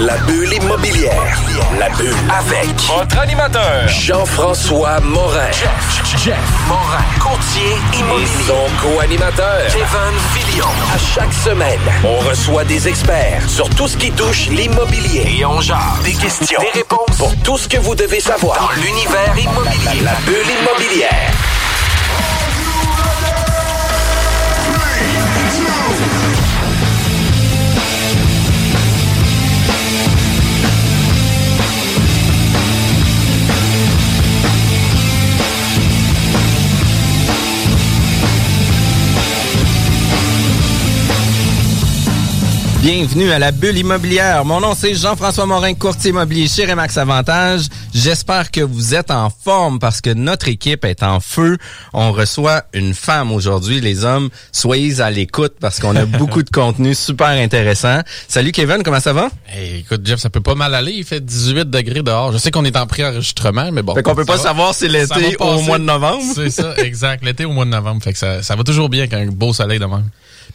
La bulle immobilière. La bulle avec Votre animateur, Jean-François Morin. Jeff, Jeff Morin. Courtier immobilier. Et son co-animateur. Kevin Filion. À chaque semaine, on reçoit des experts sur tout ce qui touche l'immobilier. Et on jase. Des questions. Des réponses. Pour tout ce que vous devez savoir dans l'univers immobilier. La bulle immobilière. Bienvenue à la bulle immobilière. Mon nom c'est Jean-François Morin, courtier immobilier chez Remax Avantage. J'espère que vous êtes en forme parce que notre équipe est en feu. On reçoit une femme aujourd'hui. Les hommes, soyez à l'écoute parce qu'on a beaucoup de contenu super intéressant. Salut Kevin, comment ça va? Hey, écoute, Jeff, ça peut pas mal aller. Il fait 18 degrés dehors. Je sais qu'on est en pré-enregistrement, mais bon. Fait qu'on peut pas va. savoir si l'été au mois de novembre. C'est ça, exact. L'été au mois de novembre. Fait que ça, ça va toujours bien quand un beau soleil de même.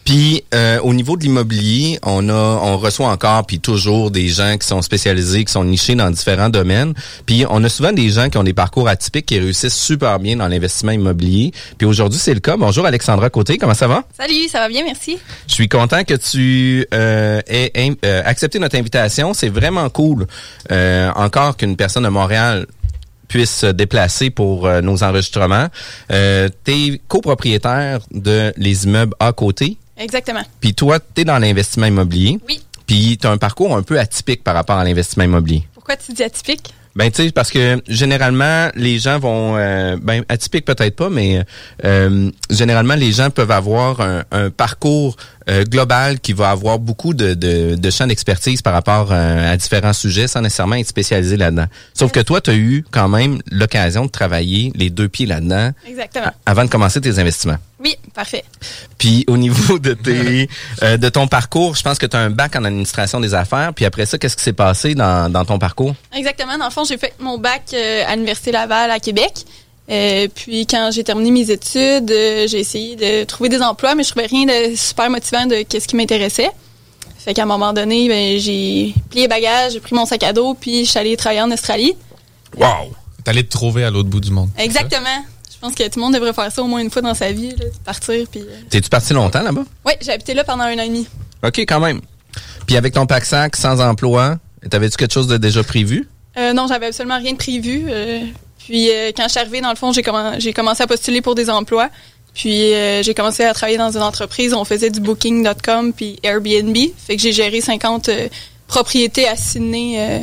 Puis euh, au niveau de l'immobilier, on a on reçoit encore puis toujours des gens qui sont spécialisés, qui sont nichés dans différents domaines. Puis on a souvent des gens qui ont des parcours atypiques qui réussissent super bien dans l'investissement immobilier. Puis aujourd'hui, c'est le cas. Bonjour Alexandra Côté, comment ça va? Salut, ça va bien, merci. Je suis content que tu euh, aies euh, accepté notre invitation. C'est vraiment cool. Euh, encore qu'une personne de Montréal puisse se déplacer pour euh, nos enregistrements. Euh, tu es copropriétaire de les immeubles à côté. Exactement. Puis toi, tu es dans l'investissement immobilier. Oui. Puis tu as un parcours un peu atypique par rapport à l'investissement immobilier. Pourquoi tu dis atypique? Ben tu sais parce que généralement les gens vont euh, ben atypique peut-être pas mais euh, généralement les gens peuvent avoir un, un parcours euh, global qui va avoir beaucoup de, de, de champs d'expertise par rapport euh, à différents sujets sans nécessairement être spécialisé là-dedans. Sauf que toi tu as eu quand même l'occasion de travailler les deux pieds là-dedans Exactement. avant de commencer tes investissements. Oui, parfait. Puis au niveau de tes euh, de ton parcours, je pense que tu as un bac en administration des affaires. Puis après ça, qu'est-ce qui s'est passé dans, dans ton parcours? Exactement. Dans le fond, j'ai fait mon bac euh, à l'Université Laval à Québec. Euh, puis quand j'ai terminé mes études, euh, j'ai essayé de trouver des emplois, mais je trouvais rien de super motivant de qu'est-ce qui m'intéressait. Fait qu'à un moment donné, ben, j'ai plié bagages, j'ai pris mon sac à dos, puis je suis allée travailler en Australie. Wow! T'es allé te trouver à l'autre bout du monde. Exactement. Je pense que tout le monde devrait faire ça au moins une fois dans sa vie, là, partir. Puis, euh... T'es-tu parti longtemps là-bas? ouais, j'ai habité là pendant un an et demi. OK, quand même. Puis avec ton pack-sac, sans emploi, t'avais-tu quelque chose de déjà prévu? Euh, non, j'avais absolument rien de prévu. euh, puis euh, quand je suis arrivée, dans le fond, j'ai commen- j'ai commencé à postuler pour des emplois. Puis euh, j'ai commencé à travailler dans une entreprise. On faisait du Booking.com puis Airbnb. Fait que j'ai géré 50 euh, propriétés à Sydney euh,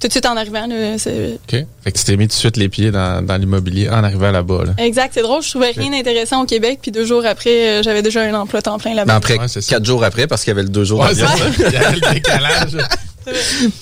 tout de suite en arrivant. là. OK? Fait que tu t'es mis tout de suite les pieds dans, dans l'immobilier en arrivant là-bas. Là. Exact, c'est drôle. Je trouvais rien d'intéressant au Québec. Puis deux jours après, euh, j'avais déjà un emploi temps plein Mais là-bas. après, Ouais, c'est ça. quatre jours après, parce qu'il y avait le deux jours Ouais. Il y avait le décalage.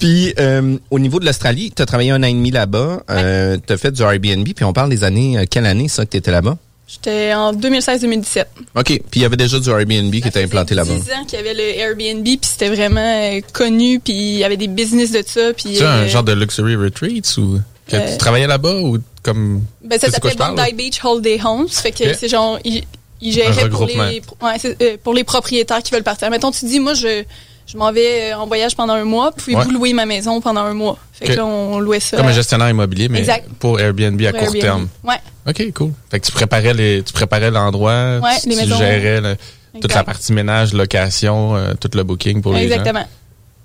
Puis euh, au niveau de l'Australie, t'as travaillé un an et demi là-bas. Euh, t'as fait du Airbnb. Puis on parle des années... euh, quelle année, ça, que t'étais là-bas? J'étais en 2016-2017. OK. Puis il y avait déjà du Airbnb qui était implanté là-bas. 10 ans qu'il y avait le Airbnb, puis c'était vraiment euh, connu, puis il y avait des business de ça. Puis, Tu un euh, genre de luxury retreats ou que tu travaillais là-bas ou comme. Ben, ça Tu s'appelait Bondi Beach Holiday Homes. Fait que Ok. c'est genre, géraient pour les, ouais, c'est, euh, pour les propriétaires qui veulent partir. Mettons, tu dis, moi, je, je m'en vais euh, en voyage pendant un mois, puis Ouais. vous louez ma maison pendant un mois. Fait que là, on louait ça. Comme un gestionnaire immobilier, mais Exact. pour Airbnb à pour court Airbnb. terme. Ouais. OK, cool. Fait que tu préparais les, tu préparais l'endroit, Ouais, tu, les tu gérais le- toute la partie ménage, location, euh, tout le booking pour les gens. Exactement.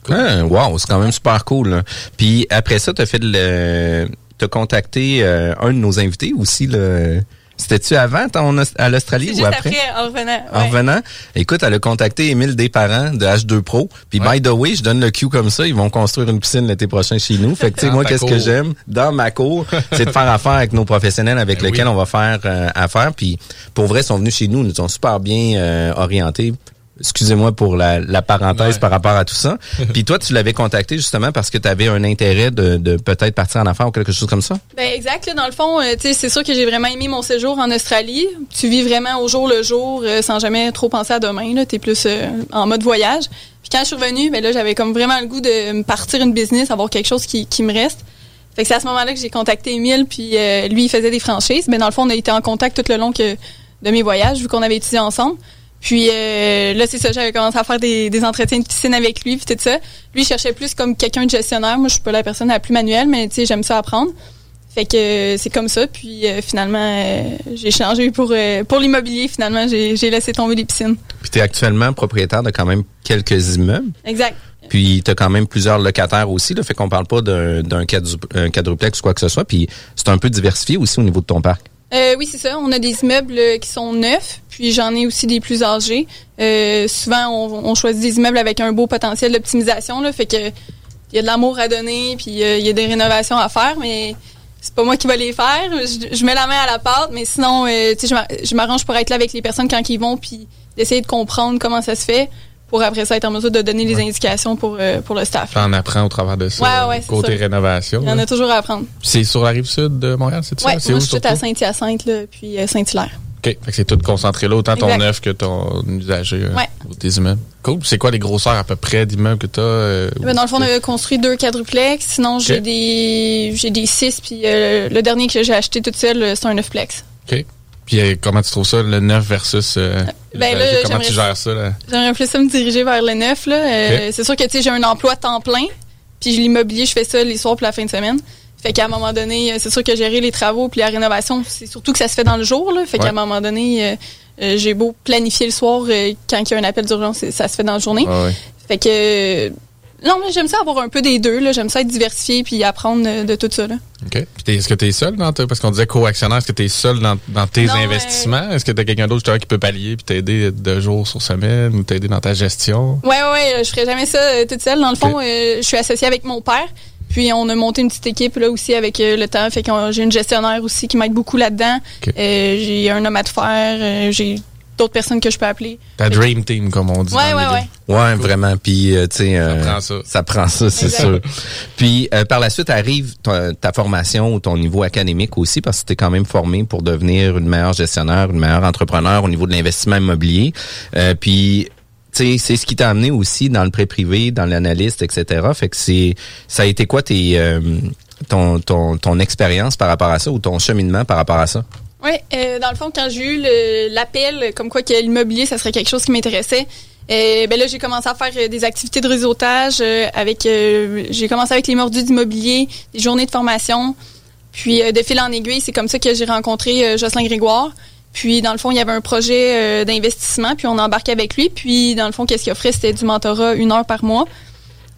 Ah, wow, c'est quand même super cool. là. Puis après ça, t'as fait le, t'as contacté euh, un de nos invités aussi. Là. C'était-tu avant ton, à l'Australie ou juste après? après, en revenant. En revenant, écoute, elle a contacté Émile Desparents de H2 Pro. Puis Ouais. by the way, je donne le cue comme ça, ils vont construire une piscine l'été prochain chez nous. Fait que tu sais moi qu'est-ce que j'aime dans ma cour, c'est de faire affaire avec nos professionnels avec Ben lesquels oui. on va faire euh, affaire. Puis pour vrai, ils sont venus chez nous, ils nous ont super bien euh, orientés. Excusez-moi pour la, la parenthèse Ouais. par rapport à tout ça. Puis toi, tu l'avais contacté justement parce que tu avais un intérêt de, de peut-être partir en affaires ou quelque chose comme ça? Ben exact. Là, dans le fond, euh, tu sais, c'est sûr que j'ai vraiment aimé mon séjour en Australie. Tu vis vraiment au jour le jour, euh, sans jamais trop penser à demain. Là, t'es plus euh, en mode voyage. Puis quand je suis revenue, ben là, j'avais comme vraiment le goût de me partir une business, avoir quelque chose qui, qui me reste. Fait que c'est à ce moment-là que j'ai contacté Émile, puis euh, lui, il faisait des franchises. Mais dans le fond, on a été en contact tout le long que, de mes voyages, vu qu'on avait étudié ensemble. Puis euh, là, c'est ça, j'avais commencé à faire des, des entretiens de piscine avec lui, puis tout ça. Lui, il cherchait plus comme quelqu'un de gestionnaire. Moi, je suis pas la personne la plus manuelle, mais tu sais, j'aime ça apprendre. Fait que euh, c'est comme ça. Puis euh, finalement, euh, j'ai changé pour euh, pour l'immobilier. Finalement, j'ai laissé tomber les piscines. Puis tu es actuellement propriétaire de quand même quelques immeubles. Exact. Puis tu as quand même plusieurs locataires aussi. Là, fait qu'on parle pas d'un d'un quadru- un quadruplex ou quoi que ce soit. Puis c'est un peu diversifié aussi au niveau de ton parc. Euh, oui, c'est ça. On a des immeubles euh, qui sont neufs, puis j'en ai aussi des plus âgés. Euh, souvent, on, on choisit des immeubles avec un beau potentiel d'optimisation. Là, fait que il y a de l'amour à donner, puis euh, il y a des rénovations à faire, mais c'est pas moi qui vais les faire. Je, je mets la main à la pâte, mais sinon, euh, je m'arrange pour être là avec les personnes quand ils vont, puis d'essayer de comprendre comment ça se fait, pour après ça être en mesure de donner les indications pour euh, pour le staff. T'en apprends au travers de ça. Ouais, ouais, c'est côté ça. rénovation. Il y en a toujours à apprendre. C'est sur la rive sud de Montréal, c'est ça? Ouais, c'est moi où je suis surtout? à Saint-Hyacinthe, puis euh, Saint-Hilaire. OK. Fait que c'est tout concentré là, autant ton Exact. neuf que ton usager euh, Ouais. ou tes immeubles. Cool. C'est quoi les grosseurs à peu près d'immeubles que t'as? Euh, Ben, dans le fond, on a construit deux quadruplex. Sinon, j'ai des j'ai des six. Puis euh, le dernier que j'ai acheté toute seule, c'est un neufplex. OK. Puis euh, comment tu trouves ça, le neuf versus euh, Ben, l'usager? là, Comment tu gères ça? Là? J'aimerais plus ça me diriger vers le neuf. Là. Euh, C'est sûr que tu sais, j'ai un emploi temps plein. Puis l'immobilier, je fais ça les soirs pour la fin de semaine. Fait qu'à un moment donné, euh, c'est sûr que gérer les travaux puis la rénovation, c'est surtout que ça se fait dans le jour. Là. Fait qu'à un moment donné, euh, euh, j'ai beau planifier le soir euh, quand il y a un appel d'urgence, ça se fait dans la journée. Ah ouais. Fait que euh, non, mais j'aime ça avoir un peu des deux. là. J'aime ça être diversifié puis apprendre euh, de tout ça. Là. OK. Puis est-ce que tu es seul dans ta- parce qu'on disait co-actionnaire, est-ce que tu es seul dans, dans tes Non, investissements? Est-ce que tu as quelqu'un d'autre qui peut pallier puis t'aider de jours sur semaine ou t'aider dans ta gestion? Ouais, ouais, ouais, je ferais jamais ça euh, toute seule. Dans le fond, euh, je suis associée avec mon père. Puis on a monté une petite équipe là aussi avec euh, le temps. Fait que j'ai une gestionnaire aussi qui m'aide beaucoup là-dedans. J'ai un homme à tout faire. j'ai d'autres personnes que je peux appeler. Ta dream team, comme on dit. Ouais, dans le ouais, ouais. Ouais, vraiment. Puis, euh, tu sais, euh, prend ça. Ça prend ça, c'est Exact. sûr. Puis, euh, par la suite arrive ta, ta formation ou ton niveau académique aussi, parce que tu es quand même formé pour devenir une meilleure gestionnaire, une meilleure entrepreneur au niveau de l'investissement immobilier. Euh, puis, tu sais, c'est ce qui t'a amené aussi dans le prêt privé, dans l'analyste, etc. Fait que c'est, ça a été quoi tes, euh, ton, ton, ton expérience par rapport à ça ou ton cheminement par rapport à ça? Oui, euh, dans le fond, quand j'ai eu l'appel comme quoi que l'immobilier, ça serait quelque chose qui m'intéressait, euh, ben là, j'ai commencé à faire euh, des activités de réseautage euh, avec. euh, j'ai commencé avec les mordus d'immobilier, des journées de formation. Puis euh, de fil en aiguille, c'est comme ça que j'ai rencontré Jocelyn Grégoire. Puis dans le fond, il y avait un projet d'investissement, puis on embarquait avec lui. Puis dans le fond, qu'est-ce qu'il offrait, c'était du mentorat une heure par mois.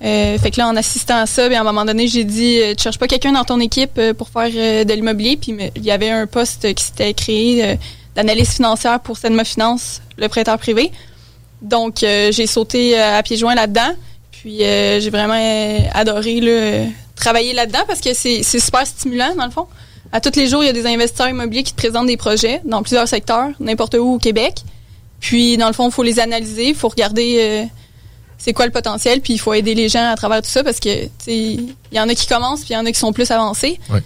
Euh, fait que là, en assistant à ça, bien, à un moment donné, j'ai dit, euh, tu cherches pas quelqu'un dans ton équipe euh, pour faire euh, de l'immobilier. Puis il y avait un poste qui s'était créé d'analyse financière pour Sedma Finance, le prêteur privé. Donc, j'ai sauté à pieds joints là-dedans. Puis j'ai vraiment adoré là, travailler là-dedans parce que c'est super stimulant, dans le fond. À tous les jours, il y a des investisseurs immobiliers qui te présentent des projets dans plusieurs secteurs, n'importe où au Québec. Puis, dans le fond, il faut les analyser, il faut regarder c'est quoi le potentiel, puis il faut aider les gens à travers tout ça parce que tu il y en a qui commencent, puis il y en a qui sont plus avancés. Ouais.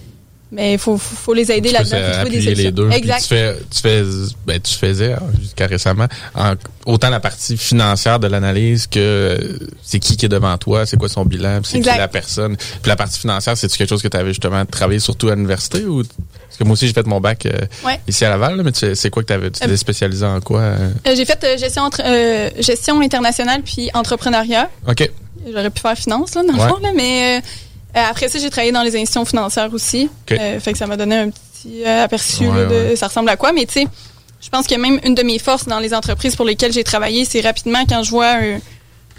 Mais il faut, faut, faut les aider Tu là-dedans. trouver des les deux. Exact. Tu, fais, tu, fais, ben, tu faisais hein, jusqu'à récemment en- autant la partie financière de l'analyse que c'est qui qui est devant toi, c'est quoi son bilan, c'est qui la personne. Puis la partie financière, c'est quelque chose que tu avais justement travaillé surtout à l'université ou parce que moi aussi j'ai fait mon bac euh, Ouais. ici à Laval, là, mais tu- c'est quoi que tu avais tu t'es Euh, spécialisé en quoi euh? Euh, j'ai fait euh, gestion, entre- euh, gestion internationale puis entrepreneuriat. OK. J'aurais pu faire finance, là, dans le fond, là, mais après ça, j'ai travaillé dans les institutions financières aussi. OK. Euh, fait que ça m'a donné un petit euh, aperçu Ouais, là, de ça ressemble à quoi. Mais tu sais, je pense que même une de mes forces dans les entreprises pour lesquelles j'ai travaillé, c'est rapidement quand je vois un,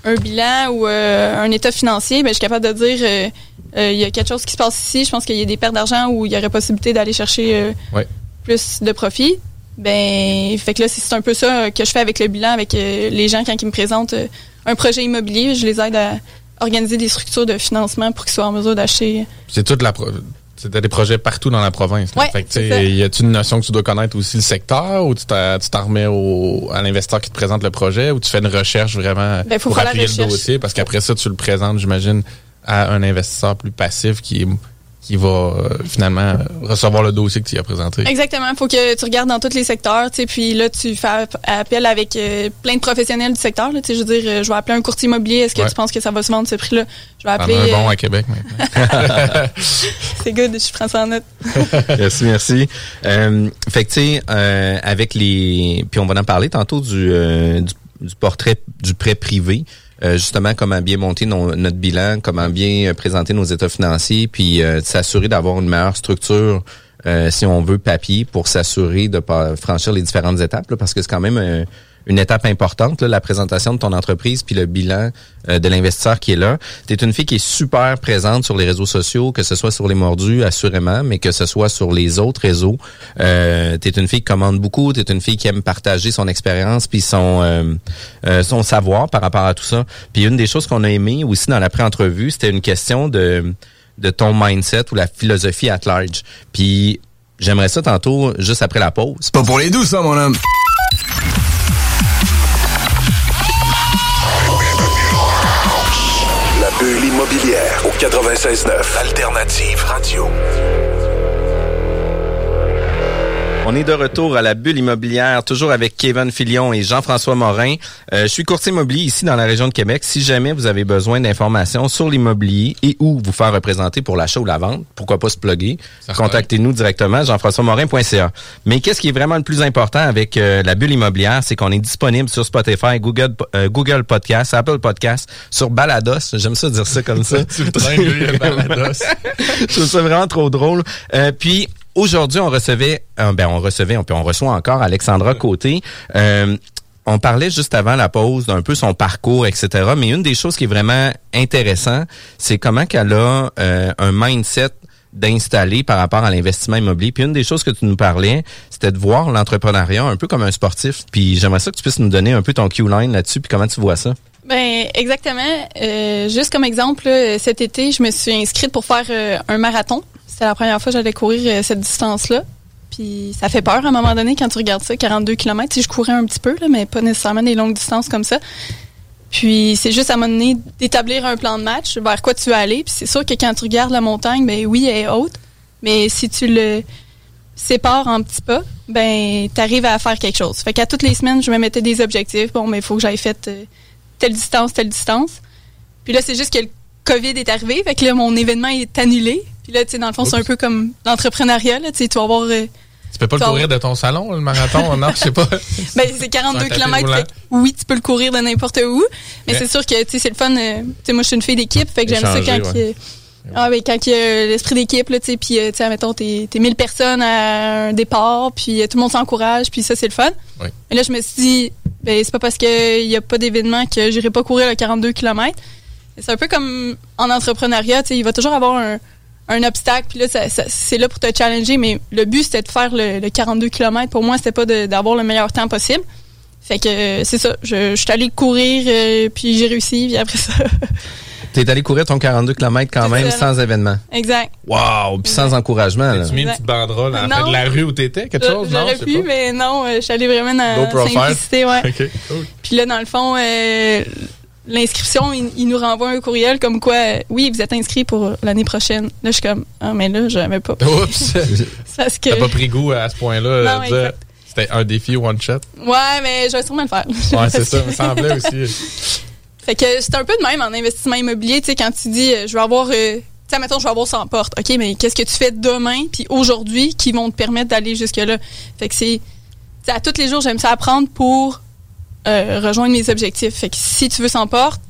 un bilan ou euh, un état financier, ben, je suis capable de dire euh, euh, il y a quelque chose qui se passe ici. Je pense qu'il y a des pertes d'argent où il y aurait possibilité d'aller chercher euh, Ouais. plus de profit. Ben, fait que là, c'est un peu ça euh, que je fais avec le bilan, avec euh, les gens quand ils me présentent un projet immobilier. Je les aide à organiser des structures de financement pour qu'ils soient en mesure d'acheter. C'est toute la c'était des projets partout dans la province. Ouais, fait que, y a-tu une notion que tu dois connaître aussi le secteur ou tu t'en remets au, à l'investisseur qui te présente le projet ou tu fais une recherche vraiment Ben, faut pour appuyer le dossier? Parce qu'après ça, tu le présentes, j'imagine, à un investisseur plus passif qui, qui va euh, finalement recevoir le dossier que tu y as présenté. Exactement. Il faut que tu regardes dans tous les secteurs, tu sais, puis là, tu fais app- appel avec euh, plein de professionnels du secteur. Là, tu sais, je veux dire, euh, je vais appeler un courtier immobilier. Est-ce que Ouais. tu penses que ça va se vendre ce prix-là? Je vais appeler. un bon euh, à Québec maintenant. c'est good, je prends ça en note. Merci, merci. Euh, fait que tu sais, euh, avec les, puis on va en parler tantôt du, euh, du, du portrait du prêt privé. Euh, justement, comment bien monter nos- notre bilan, comment bien euh, présenter nos états financiers, puis euh, s'assurer d'avoir une meilleure structure, si on veut, papier, pour s'assurer de pas franchir les différentes étapes, là, parce que c'est quand même une étape importante, là, la présentation de ton entreprise, puis le bilan euh, de l'investisseur qui est là. Tu es une fille qui est super présente sur les réseaux sociaux, que ce soit sur les mordus, assurément, mais que ce soit sur les autres réseaux. Euh, tu es une fille qui commande beaucoup, tu es une fille qui aime partager son expérience puis son euh, euh, son savoir par rapport à tout ça. Puis une des choses qu'on a aimé aussi dans la pré-entrevue, c'était une question de de ton mindset ou la philosophie at large. Puis j'aimerais ça tantôt juste après la pause. Pas pour les doux, ça, mon homme. Bulle immobilière au 96.9 Alternative Radio. On est de retour à la bulle immobilière, toujours avec Kevin Filion et Jean-François Morin. Euh, je suis courtier immobilier ici dans la région de Québec. Si jamais vous avez besoin d'informations sur l'immobilier et où vous faire représenter pour l'achat ou la vente, pourquoi pas se plugger, contactez-nous directement, jean-françois-morin.ca. Mais qu'est-ce qui est vraiment le plus important avec euh, la bulle immobilière, c'est qu'on est disponible sur Spotify, Google, euh, Google Podcast, Apple Podcast, sur Balados. J'aime ça dire ça comme ça. Tu le traînes, balados. je trouve ça vraiment trop drôle. Euh, puis aujourd'hui, on recevait, euh, ben on recevait, on, puis on reçoit encore Alexandra Côté. Euh, on parlait juste avant la pause d'un peu son parcours, etc. Mais une des choses qui est vraiment intéressant, c'est comment qu'elle a euh, un mindset d'installer par rapport à l'investissement immobilier. Puis une des choses que tu nous parlais, c'était de voir l'entrepreneuriat un peu comme un sportif. Puis j'aimerais ça que tu puisses nous donner un peu ton Q-line là-dessus, puis comment tu vois ça. Ben exactement. Euh, juste comme exemple, cet été, je me suis inscrite pour faire euh, un marathon. C'était la première fois que j'allais courir euh, cette distance-là. Puis ça fait peur à un moment donné quand tu regardes ça, 42 km. Si je courais un petit peu, mais pas nécessairement des longues distances comme ça. Puis c'est juste à un moment donné d'établir un plan de match vers quoi tu vas aller. Puis c'est sûr que quand tu regardes la montagne, ben oui, elle est haute. Mais si tu le sépares en petits pas, ben t'arrives à faire quelque chose. Fait qu'à toutes les semaines, je me mettais des objectifs. Bon, mais il faut que j'aille fait euh, telle distance, telle distance. Puis là, c'est juste que le COVID est arrivé. Fait que là, mon événement est annulé. Puis là, tu sais, dans le fond, c'est un peu comme l'entrepreneuriat. Là, tu sais, tu vas avoir... euh, Tu peux pas le courir de ton salon, le marathon? Non, je sais pas. ben, c'est 42 Un tapis km. fait oui, tu peux le courir de n'importe où. Mais Mais- c'est sûr que, tu sais, c'est le fun. euh, tu sais, moi, je suis une fille d'équipe. Fait que j'aime ça quand ouais. il y a- ah, ben, quand il y a l'esprit d'équipe, là, tu sais, puis, euh, tu sais, mettons, t'es, t'es 1000 personnes à un départ, puis tout le monde s'encourage, puis ça, c'est le fun. Oui. Et là, je me suis dit, ben, c'est pas parce qu'il y a pas d'événement que j'irai pas courir le 42 km. C'est un peu comme en entrepreneuriat, tu sais, il va toujours avoir un, un obstacle, puis là, ça- ça- c'est là pour te challenger, mais le but, c'était de faire le, le 42 km. Pour moi, c'était pas de- d'avoir le meilleur temps possible. Fait que euh, c'est ça, je, je suis allée courir, euh, puis j'ai réussi, puis après ça, T'es allé courir ton 42 km quand même sans événement. exact. Wow! Puis sans encouragement. là. Tu mis une petite banderole en fait Non. de la rue où t'étais, quelque chose? Non, J'aurais je sais pu, pas. mais non, euh, je suis allée vraiment dans la simplicité, ouais. OK, cool. Puis là, dans le fond, euh, l'inscription, il, il nous renvoie un courriel comme quoi, euh, oui, vous êtes inscrit pour l'année prochaine. Là, je suis comme, ah, mais là, j'avais pas. Oups! C'est Parce que. T'as pas pris goût à ce point-là. Non, de dire, exact. C'était un défi one shot? Ouais, mais je vais sûrement le faire. Ouais, c'est ça, me semblait aussi. Fait que c'est un peu de même en investissement immobilier, tu sais, quand tu dis, euh, je vais avoir, euh, tu sais, mettons, je vais avoir 100 portes. OK, mais qu'est-ce que tu fais demain puis aujourd'hui qui vont te permettre d'aller jusque-là? Fait que c'est, tu sais, à tous les jours, j'aime ça apprendre pour euh, rejoindre mes objectifs. Fait que si tu veux 100 portes,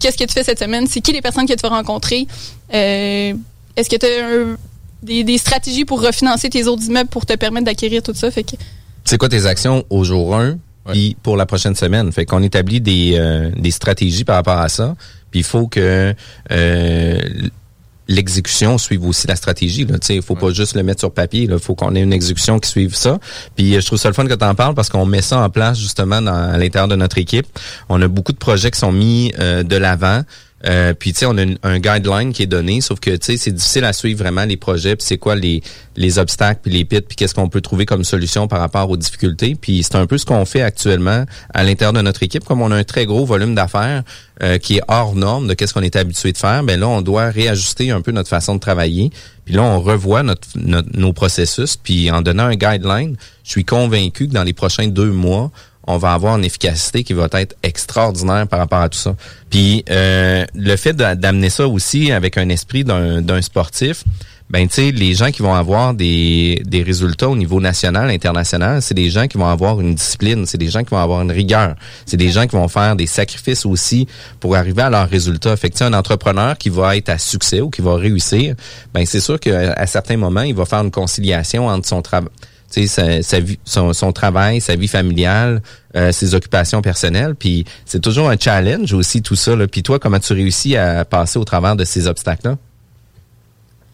qu'est-ce que tu fais cette semaine? C'est qui les personnes que tu vas rencontrer? Euh, Est-ce que tu as des, des stratégies pour refinancer tes autres immeubles pour te permettre d'acquérir tout ça? Fait que C'est quoi tes actions au jour 1 Ouais. puis pour la prochaine semaine? Fait qu'on établit des, euh, des stratégies par rapport à ça. Puis il faut que euh, l'exécution suive aussi la stratégie. Là. Il faut pas juste le mettre sur papier. Il faut qu'on ait une exécution qui suive ça. Puis euh, je trouve ça le fun que tu en parles parce qu'on met ça en place justement dans, à l'intérieur de notre équipe. On a beaucoup de projets qui sont mis euh, de l'avant. Euh, puis tu sais, on a une- un guideline qui est donné, sauf que tu sais, c'est difficile à suivre vraiment les projets, puis c'est quoi les les obstacles, puis les pits, puis qu'est-ce qu'on peut trouver comme solution par rapport aux difficultés. Puis c'est un peu ce qu'on fait actuellement à l'intérieur de notre équipe, comme on a un très gros volume d'affaires euh, qui est hors norme de qu'est-ce qu'on est habitué de faire. Ben là, on doit réajuster un peu notre façon de travailler. Puis là, on revoit notre, notre- nos processus, puis en donnant un guideline, je suis convaincu que dans les prochains deux mois on va avoir une efficacité qui va être extraordinaire par rapport à tout ça. Puis euh, le fait d'a- d'amener ça aussi avec un esprit d'un sportif, ben tu sais, les gens qui vont avoir des, des résultats au niveau national, international, c'est des gens qui vont avoir une discipline, c'est des gens qui vont avoir une rigueur, c'est des gens qui vont faire des sacrifices aussi pour arriver à leurs résultats. Fait un entrepreneur qui va être à succès ou qui va réussir, ben c'est sûr qu'à certains moments, il va faire une conciliation entre son travail son, travail, sa vie familiale, euh, ses occupations personnelles. Puis c'est toujours un challenge aussi tout ça. Puis toi, comment tu réussis à passer au travers de ces obstacles-là?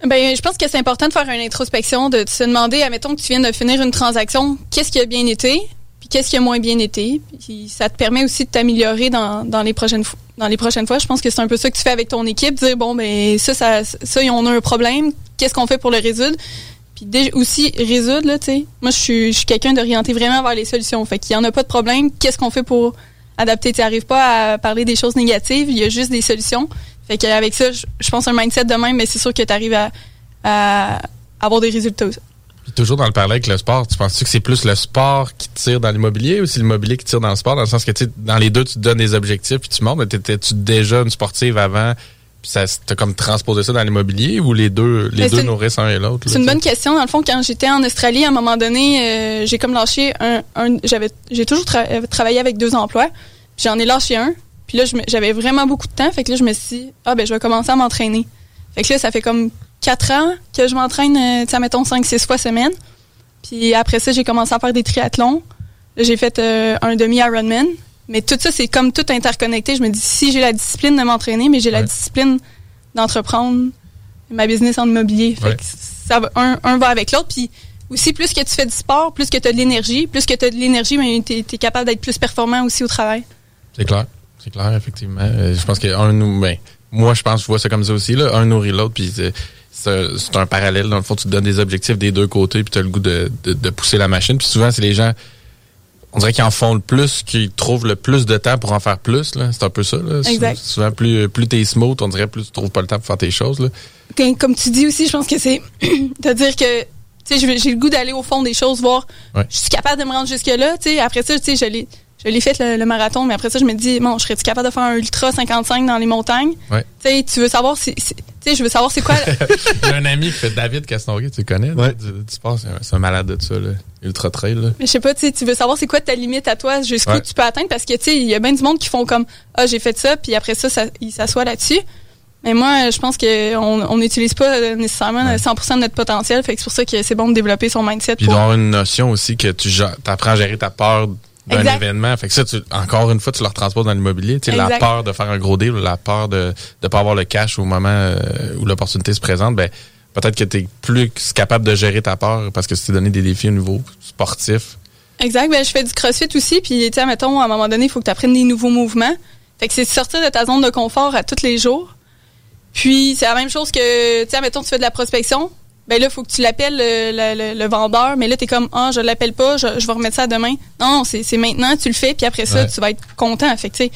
Ben, je pense que c'est important de faire une introspection, de se demander, admettons que tu viens de finir une transaction, qu'est-ce qui a bien été, puis qu'est-ce qui a moins bien été. Puis ça te permet aussi de t'améliorer dans, dans les prochaines fois. Dans les prochaines fois, je pense que c'est un peu ça que tu fais avec ton équipe, dire bon ben ça, ça, ça, on a un problème, qu'est-ce qu'on fait pour le résoudre? Puis aussi résoudre là, tu sais. Moi, je suis, quelqu'un d'orienté vraiment vers les solutions. Fait qu'il y en a pas de problème. Qu'est-ce qu'on fait pour adapter? Tu n'arrives pas à parler des choses négatives. Il y a juste des solutions. Fait qu'avec ça, je, pense un mindset de même, mais c'est sûr que tu arrives à, avoir des résultats. aussi. Puis toujours dans le parallèle avec le sport, tu penses-tu que c'est plus le sport qui tire dans l'immobilier ou c'est l'immobilier qui tire dans le sport? Dans le sens que, tu dans les deux, tu te donnes des objectifs puis tu montes, mais t'étais-tu déjà une sportive avant ça t'as comme transposé ça dans l'immobilier ou les deux, les Mais deux une- nourrissent un et l'autre? C'est une bonne question. Dans le fond, quand j'étais en Australie, à un moment donné, euh, j'ai comme lâché un. un- j'avais, j'ai toujours tra- euh, travaillé avec deux emplois. J'en ai lâché un. Puis là, j'avais vraiment beaucoup de temps. Fait que là, je me suis dit, ah, ben, je vais commencer à m'entraîner. Fait que là, ça fait comme quatre ans que je m'entraîne, euh, tu sais, mettons, cinq, six fois semaine. Puis après ça, j'ai commencé à faire des triathlons. Là, j'ai fait euh, un demi-Ironman. Mais tout ça, c'est comme tout interconnecté. Je me dis, si j'ai la discipline de m'entraîner, mais j'ai la Ouais. discipline d'entreprendre ma business en immobilier. Fait Ouais. que ça va, un, un va avec l'autre. Puis aussi, plus que tu fais du sport, plus que tu as de l'énergie, plus que tu as de l'énergie, mais tu es, capable d'être plus performant aussi au travail. C'est clair. C'est clair, effectivement. Euh, je pense qu'un nous. Ben, moi, je pense que je vois ça comme ça aussi. Là. Un nourrit l'autre, puis c'est- c'est un, c'est un parallèle. Dans le fond, tu te donnes des objectifs des deux côtés, puis tu as le goût de, de, de pousser la machine. Puis souvent, c'est les gens. On dirait qu'ils en font le plus, qu'ils trouvent le plus de temps pour en faire plus. là. C'est un peu ça. Là. Exact. Souvent, plus, plus t'es smooth, on dirait plus tu trouves pas le temps pour faire tes choses. Là. Comme tu dis aussi, je pense que c'est de dire que j'ai le goût d'aller au fond des choses, voir Ouais. je suis capable de me rendre jusque-là. tu sais. Après ça, tu sais, je l'ai je l'ai fait le, le marathon, mais après ça, je me dis, bon, je serais-tu capable de faire un ultra 55 dans les montagnes? Ouais. Tu sais, tu veux savoir si, si- tu sais, je veux savoir c'est quoi. J'ai un ami qui fait David Castonguay, tu le connais? Ouais. Du, du sport, c'est un, malade de ça, là. Ultra trail. Là. Mais je sais pas, tu sais, tu veux savoir c'est quoi ta limite à toi, jusqu'où Ouais. tu peux atteindre, parce que, tu sais, il y a bien du monde qui font comme, ah, j'ai fait ça, puis après ça, ça ils s'assoient là-dessus. Mais moi, je pense qu'on on n'utilise pas euh, nécessairement Ouais. 100% de notre potentiel, fait que c'est pour ça que c'est bon de développer son mindset. Puis il pour- doit y avoir une notion aussi que tu apprends à gérer ta peur d'un événement. Fait que ça, tu, encore une fois, tu le retransposes dans l'immobilier. Tu sais, la peur de faire un gros deal, la peur de ne pas avoir le cash au moment euh, où l'opportunité se présente, ben peut-être que tu es plus capable de gérer ta peur parce que tu t'es donné des défis au niveau sportif. Exact. Ben, je fais du crossfit aussi. Puis, tu sais, mettons, à un moment donné, il faut que tu apprennes des nouveaux mouvements. Fait que c'est sortir de ta zone de confort à tous les jours. Puis, c'est la même chose que, tu sais, mettons, tu fais de la prospection. Ben là, il faut que tu l'appelles le, le- le- le vendeur. Mais là, tu es comme, ah, je l'appelle pas, je, je vais remettre ça demain. Non, c'est c'est maintenant, tu le fais. Puis après ça, Ouais. tu vas être content. Fait que, tu sais,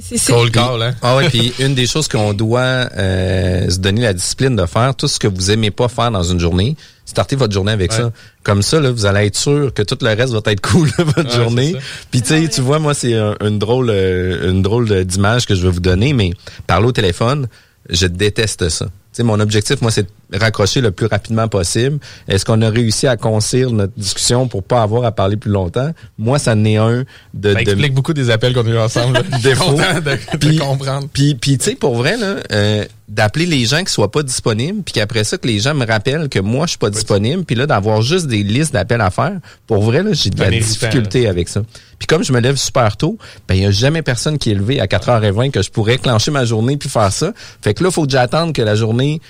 C'est- Cold call, hein? Ah ouais, puis une des choses qu'on doit euh, se donner la discipline de faire, tout ce que vous aimez pas faire dans une journée, startez votre journée avec Ouais. ça. Comme ça, là, vous allez être sûr que tout le reste va être cool de votre Ouais, journée. Puis tu sais, tu vois, moi, c'est un- une drôle, euh, une drôle de- d'image que je vais vous donner, mais parler au téléphone, je déteste ça. Tu sais, mon objectif, moi, c'est de raccrocher le plus rapidement possible. Est-ce qu'on a réussi à concire notre discussion pour pas avoir à parler plus longtemps? Moi, ça n'est un de, Ça de explique beaucoup des appels qu'on a eu ensemble. Défaut. de, de Puis- comprendre. Puis, puis tu sais, pour vrai, là, euh, d'appeler les gens qui soient pas disponibles, puis qu'après ça, que les gens me rappellent que moi, je suis pas disponible, puis là, d'avoir juste des listes d'appels à faire, pour vrai, là, j'ai de la difficulté avec ça. Puis comme je me lève super tôt, ben, il y a jamais personne qui est levé à 4h20 que je pourrais clencher ma journée puis faire ça. Fait que là, faut que j'attende que la journée,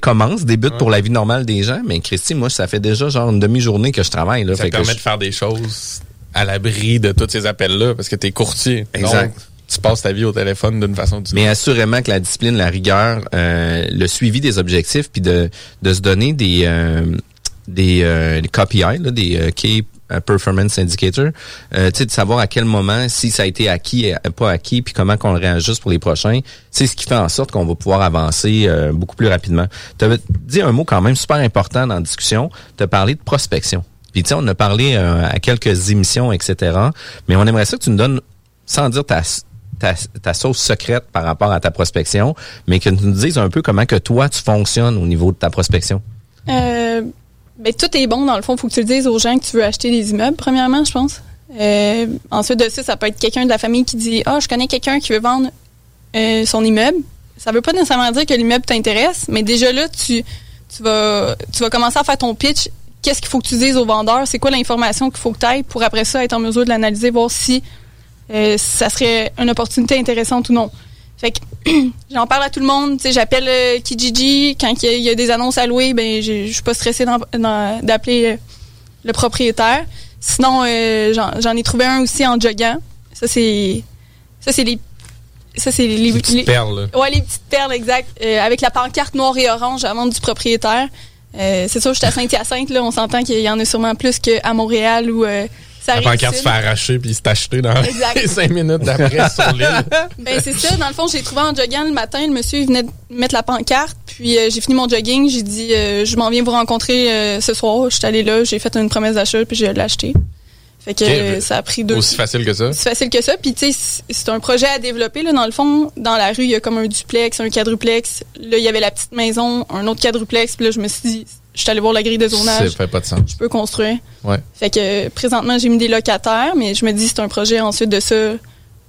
commence, débute pour la vie normale des gens. Mais Christy, moi, ça fait déjà genre une demi-journée que je travaille, là. Ça fait que permet je- de faire des choses à l'abri de tous ces appels-là parce que t'es courtier. Exact. Donc, tu passes ta vie au téléphone d'une façon ou d'une Mais autre. assurément que la discipline, la rigueur, euh, le suivi des objectifs, puis de, de se donner des euh, des, euh, des KPI, là, des euh, Key Performance Indicators, euh, de savoir à quel moment, si ça a été acquis, euh, pas acquis, puis comment qu'on le réajuste pour les prochains, c'est ce qui fait en sorte qu'on va pouvoir avancer euh, beaucoup plus rapidement. Tu avais dit un mot quand même super important dans la discussion, tu as parlé de prospection. Puis tu sais, on a parlé euh, à quelques émissions, etc. Mais on aimerait ça que tu nous donnes, sans dire ta, ta, ta sauce secrète par rapport à ta prospection, mais que tu nous dises un peu comment que toi, tu fonctionnes au niveau de ta prospection. Euh, ben, tout est bon, dans le fond. faut que tu le dises aux gens que tu veux acheter des immeubles, premièrement, je pense. Euh, ensuite de ça, ça peut être quelqu'un de la famille qui dit Ah, je connais quelqu'un qui veut vendre euh, son immeuble. Ça veut pas nécessairement dire que l'immeuble t'intéresse, mais déjà là, tu, tu, vas, tu vas commencer à faire ton pitch. Qu'est-ce qu'il faut que tu dises au vendeur? C'est quoi l'information qu'il faut que tu ailles pour après ça être en mesure de l'analyser, voir si euh, ça serait une opportunité intéressante ou non. Fait que j'en parle à tout le monde. Tu sais, j'appelle euh, Kijiji quand il y, a- il y a des annonces à louer. Ben, je suis pas stressée d'appeler euh, le propriétaire. Sinon, euh, j'en j'en ai trouvé un aussi en joguant. Ça c'est, ça c'est les, ça c'est les, Les les- petites perles. Ouais, les petites perles, exact. Euh, avec la pancarte noire et orange à du propriétaire. Euh, c'est sûr, je suis à Saint-Hyacinthe, là. On s'entend qu'il y en a sûrement plus qu'à Montréal ou euh, ça La pancarte se fait arracher puis c'est acheté dans les cinq minutes d'après sur l'île. Ben, c'est ça. Dans le fond, j'ai trouvé en jogging le matin. Le monsieur, il venait de mettre la pancarte. Puis, euh, j'ai fini mon jogging. J'ai dit, euh, je m'en viens vous rencontrer euh, ce soir. Je suis allée là. J'ai fait une promesse d'achat. Puis, j'ai acheté. Fait que ça a pris deux. Aussi facile que ça. C'est facile que ça. Puis, tu sais, c'est- c'est un projet à développer. Là, dans le fond, dans la rue, il y a comme un duplex, un quadruplex. Là, il y avait la petite maison, un autre quadruplex. Puis là, je me suis dit, je suis allée voir la grille de Ça zonage. fait pas de sens. Je peux construire. Ouais. Fait que présentement, j'ai mis des locataires, mais je me dis c'est un projet ensuite de ça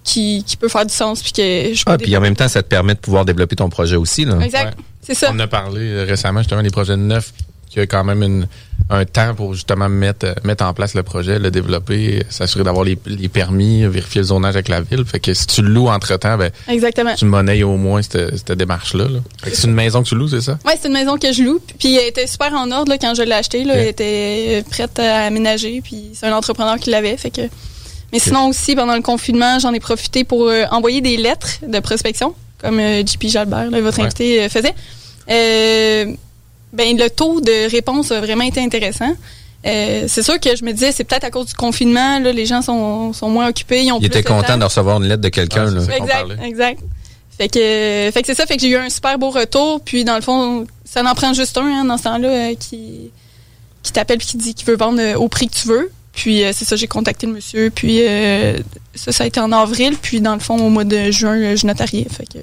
qui, qui peut faire du sens puis que je peux Ah, puis en même temps, ça te permet de pouvoir développer ton projet aussi. Là. Exact. Ouais. C'est ça. On en a parlé euh, récemment, justement, des projets neufs qui a quand même une, un temps pour justement mettre, euh, mettre en place le projet, le développer, s'assurer d'avoir les, les permis, vérifier le zonage avec la ville. Fait que si tu le loues entre-temps, ben, Exactement. tu monnaies au moins cette, cette démarche-là. là. Fait que c'est une maison que tu loues, c'est ça? Ouais, c'est une maison que je loue. Puis elle était super en ordre là, quand je l'ai achetée. Là. Elle était euh, prête à aménager. Puis c'est un entrepreneur qui l'avait. Fait que. Mais sinon aussi, pendant le confinement, j'en ai profité pour euh, envoyer des lettres de prospection, comme euh, JP Jalbert, là, votre Ouais. invité, euh, faisait. Euh, ben, le taux de réponse a vraiment été intéressant. Euh, c'est sûr que je me disais, c'est peut-être à cause du confinement, là, les gens sont, sont moins occupés, ils ont Il plus était de temps. content de recevoir une lettre de quelqu'un. Ah, Exact, exact. Fait que, fait que c'est ça, fait que j'ai eu un super beau retour. Puis dans le fond, ça n'en prend juste un hein, dans ce temps-là euh, qui, qui t'appelle puis qui dit qu'il veut vendre euh, au prix que tu veux. Puis euh, c'est ça, j'ai contacté le monsieur. Puis euh, ça, ça a été en avril. Puis dans le fond, au mois de juin, je notariais. Fait que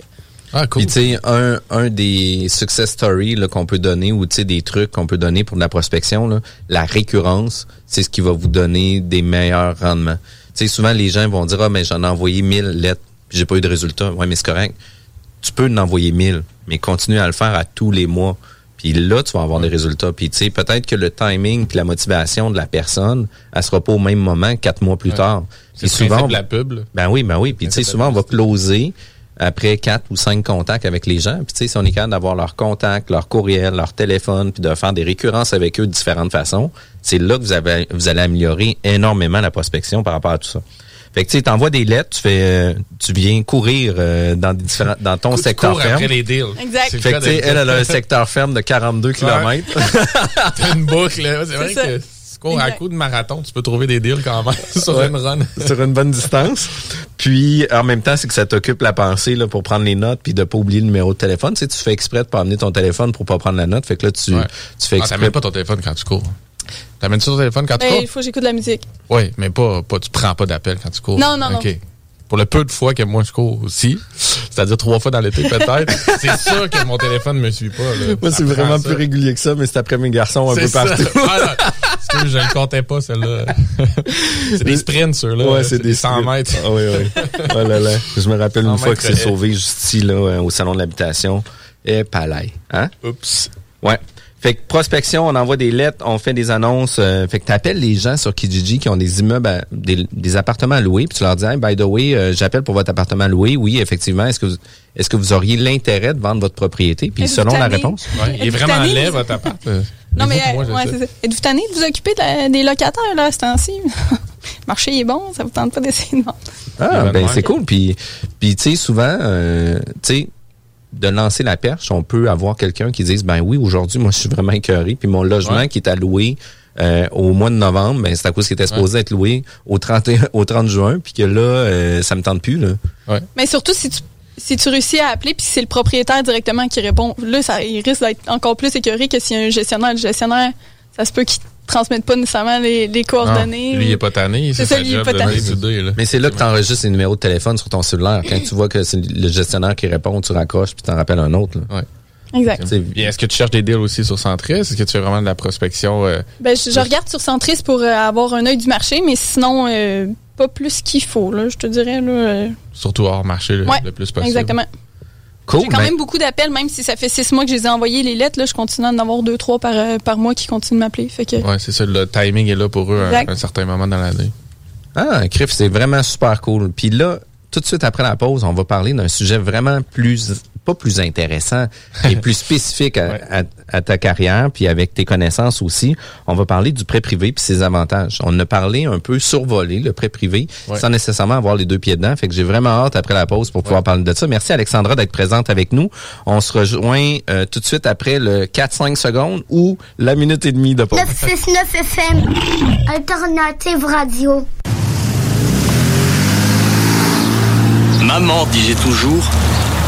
Ah, cool. Puis tu sais, un, un des success stories là, qu'on peut donner ou tu sais des trucs qu'on peut donner pour de la prospection, là, la récurrence, c'est ce qui va vous donner des meilleurs rendements. Tu sais, souvent les gens vont dire ah mais j'en ai envoyé 1000 lettres, j'ai pas eu de résultat. Ouais, mais c'est correct. Tu peux en envoyer 1000, mais continue à le faire à tous les mois. Puis là, tu vas avoir des résultats. Puis tu sais, peut-être que le timing puis la motivation de la personne, elle sera pas au même moment quatre mois plus Ouais. tard. c'est Puis souvent, de la pub. là. ben oui, ben oui. Puis tu sais, c'est souvent, on va closer après quatre ou cinq contacts avec les gens. Puis tu sais, si on est capable d'avoir leur contact, leur courriel, leur téléphone, puis de faire des récurrences avec eux de différentes façons, c'est là que vous, avez, vous allez améliorer énormément la prospection par rapport à tout ça. Fait que tu sais, t'envoies des lettres, tu fais, euh, tu viens courir euh, dans des différents, dans ton Tu secteur cours ferme. après les deals. Exact. Fait que tu elle, elle a un secteur ferme de 42 km. T'as une boucle, là. C'est vrai ça. que cours à coup de marathon, tu peux trouver des deals quand même sur Ouais. une run. sur une bonne distance. Puis en même temps, c'est que ça t'occupe la pensée là, pour prendre les notes puis de pas oublier le numéro de téléphone. Tu sais, tu fais exprès de pas amener ton téléphone pour pas prendre la note. Fait que là, tu, Ouais. tu fais Ah, exprès. t'amènes pas ton téléphone quand tu cours. T'amènes-tu ton téléphone quand tu Ben, cours? il faut que j'écoute de la musique. Oui, mais pas, pas, tu prends pas d'appel quand tu cours. Non, non, non. Pour le peu de fois que moi je cours aussi, c'est-à-dire trois fois dans l'été peut-être, c'est sûr que mon téléphone me suit pas. là. Moi, c'est vraiment ça. plus régulier que ça, mais c'est après mes garçons un peu ça. partout. Ah. Parce que je ne comptais pas, celle-là. c'est des sprints, ceux-là. Ouais, c'est des 100 mètres. Ah oui, oui. Oh là là. Je me rappelle une 100 fois que c'est sauvé juste ici, là, euh, au salon de l'habitation. Et palais. Hein? Oups. Ouais. Fait que prospection, on envoie des lettres, on fait des annonces. euh, fait que tu appelles les gens sur Kijiji qui ont des immeubles, à- des, des appartements à louer, puis tu leur dis, hey, by the way, euh, j'appelle pour votre appartement à louer. Oui, effectivement. Est-ce que vous, est-ce que vous auriez l'intérêt de vendre votre propriété? Puis selon la réponse. Ouais, il est vraiment laid, votre appart. euh. Non, mais, Moi, ouais, c'est ça. Êtes-vous tanné de vous occuper de la- des locataires, là, à ce temps-ci? le marché est bon, ça vous tente pas d'essayer de vendre? Ah, ben c'est cool. Puis, puis tu sais, souvent, euh, tu sais, de lancer la perche, on peut avoir quelqu'un qui dise, ben oui, aujourd'hui, moi, je suis vraiment écœuré. Puis mon logement Ouais. qui est louer euh, au mois de novembre, ben c'est à cause qu'il était supposé être loué au 30, au 30 juin, puis que là, euh, ça me tente plus. Là. Mais surtout, si tu, si tu réussis à appeler puis si c'est le propriétaire directement qui répond, là, ça, il risque d'être encore plus écœuré que s'il y a un gestionnaire. Le gestionnaire, ça se peut qu'il transmette pas nécessairement les, les coordonnées. Non, lui, il est pas tanné. C'est ça, lui, il est pas tanné. Mais c'est là que tu enregistres les numéros de téléphone sur ton cellulaire. Quand tu vois que c'est le gestionnaire qui répond, tu raccroches, puis t'en rappelles un autre. Là. Exact. Est-ce que tu cherches des deals aussi sur Centris? Est-ce que tu fais vraiment de la prospection? euh, Ben, je, je regarde sur Centris pour euh, avoir un œil du marché, mais sinon, euh, pas plus qu'il faut, là, je te dirais. Là, euh, surtout hors marché Ouais, le plus possible. exactement. Cool. J'ai quand ben- même beaucoup d'appels, même si ça fait six mois que je les ai envoyés les lettres, là, je continue à en avoir deux, trois par, euh, par mois qui continuent de m'appeler. Fait que, Ouais, c'est ça. Le timing est là pour eux à Exact. un certain moment dans l'année. Ah, Criff, c'est vraiment super cool. Puis là, tout de suite après la pause, on va parler d'un sujet vraiment plus, pas plus intéressant, mais plus spécifique à, Ouais. à- à ta carrière, puis avec tes connaissances aussi. On va parler du prêt privé puis ses avantages. On a parlé un peu survolé, le prêt privé, Ouais. sans nécessairement avoir les deux pieds dedans. Fait que j'ai vraiment hâte après la pause pour pouvoir parler de ça. Merci Alexandra d'être présente avec nous. On se rejoint euh, tout de suite après le 4-5 secondes ou la minute et demie de pause. 969 FM, Alternative Radio. Maman disait toujours,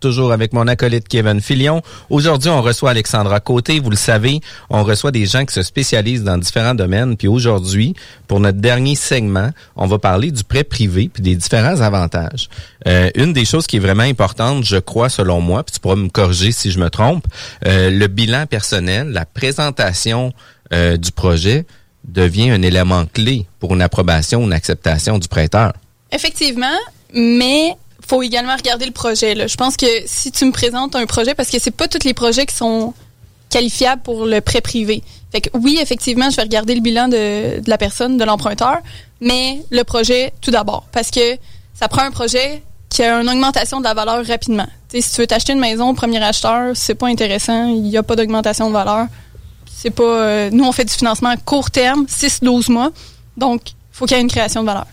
toujours avec mon acolyte Kevin Filion. Aujourd'hui, on reçoit Alexandra Côté. Vous le savez, on reçoit des gens qui se spécialisent dans différents domaines. Puis aujourd'hui, pour notre dernier segment, on va parler du prêt privé puis des différents avantages. Euh, une des choses qui est vraiment importante, je crois, selon moi, puis tu pourras me corriger si je me trompe, euh, le bilan personnel, la présentation euh, du projet devient un élément clé pour une approbation ou une acceptation du prêteur. Effectivement, mais faut également regarder le projet. Là. Je pense que si tu me présentes un projet, parce que c'est pas tous les projets qui sont qualifiables pour le prêt privé. Fait que oui, effectivement, je vais regarder le bilan de, de la personne, de l'emprunteur, mais le projet tout d'abord, parce que ça prend un projet qui a une augmentation de la valeur rapidement. Si tu veux t'acheter une maison au premier acheteur, c'est pas intéressant, il n'y a pas d'augmentation de valeur. C'est pas euh, nous on fait du financement à court terme, 6-12 mois. Donc, faut qu'il y ait une création de valeur.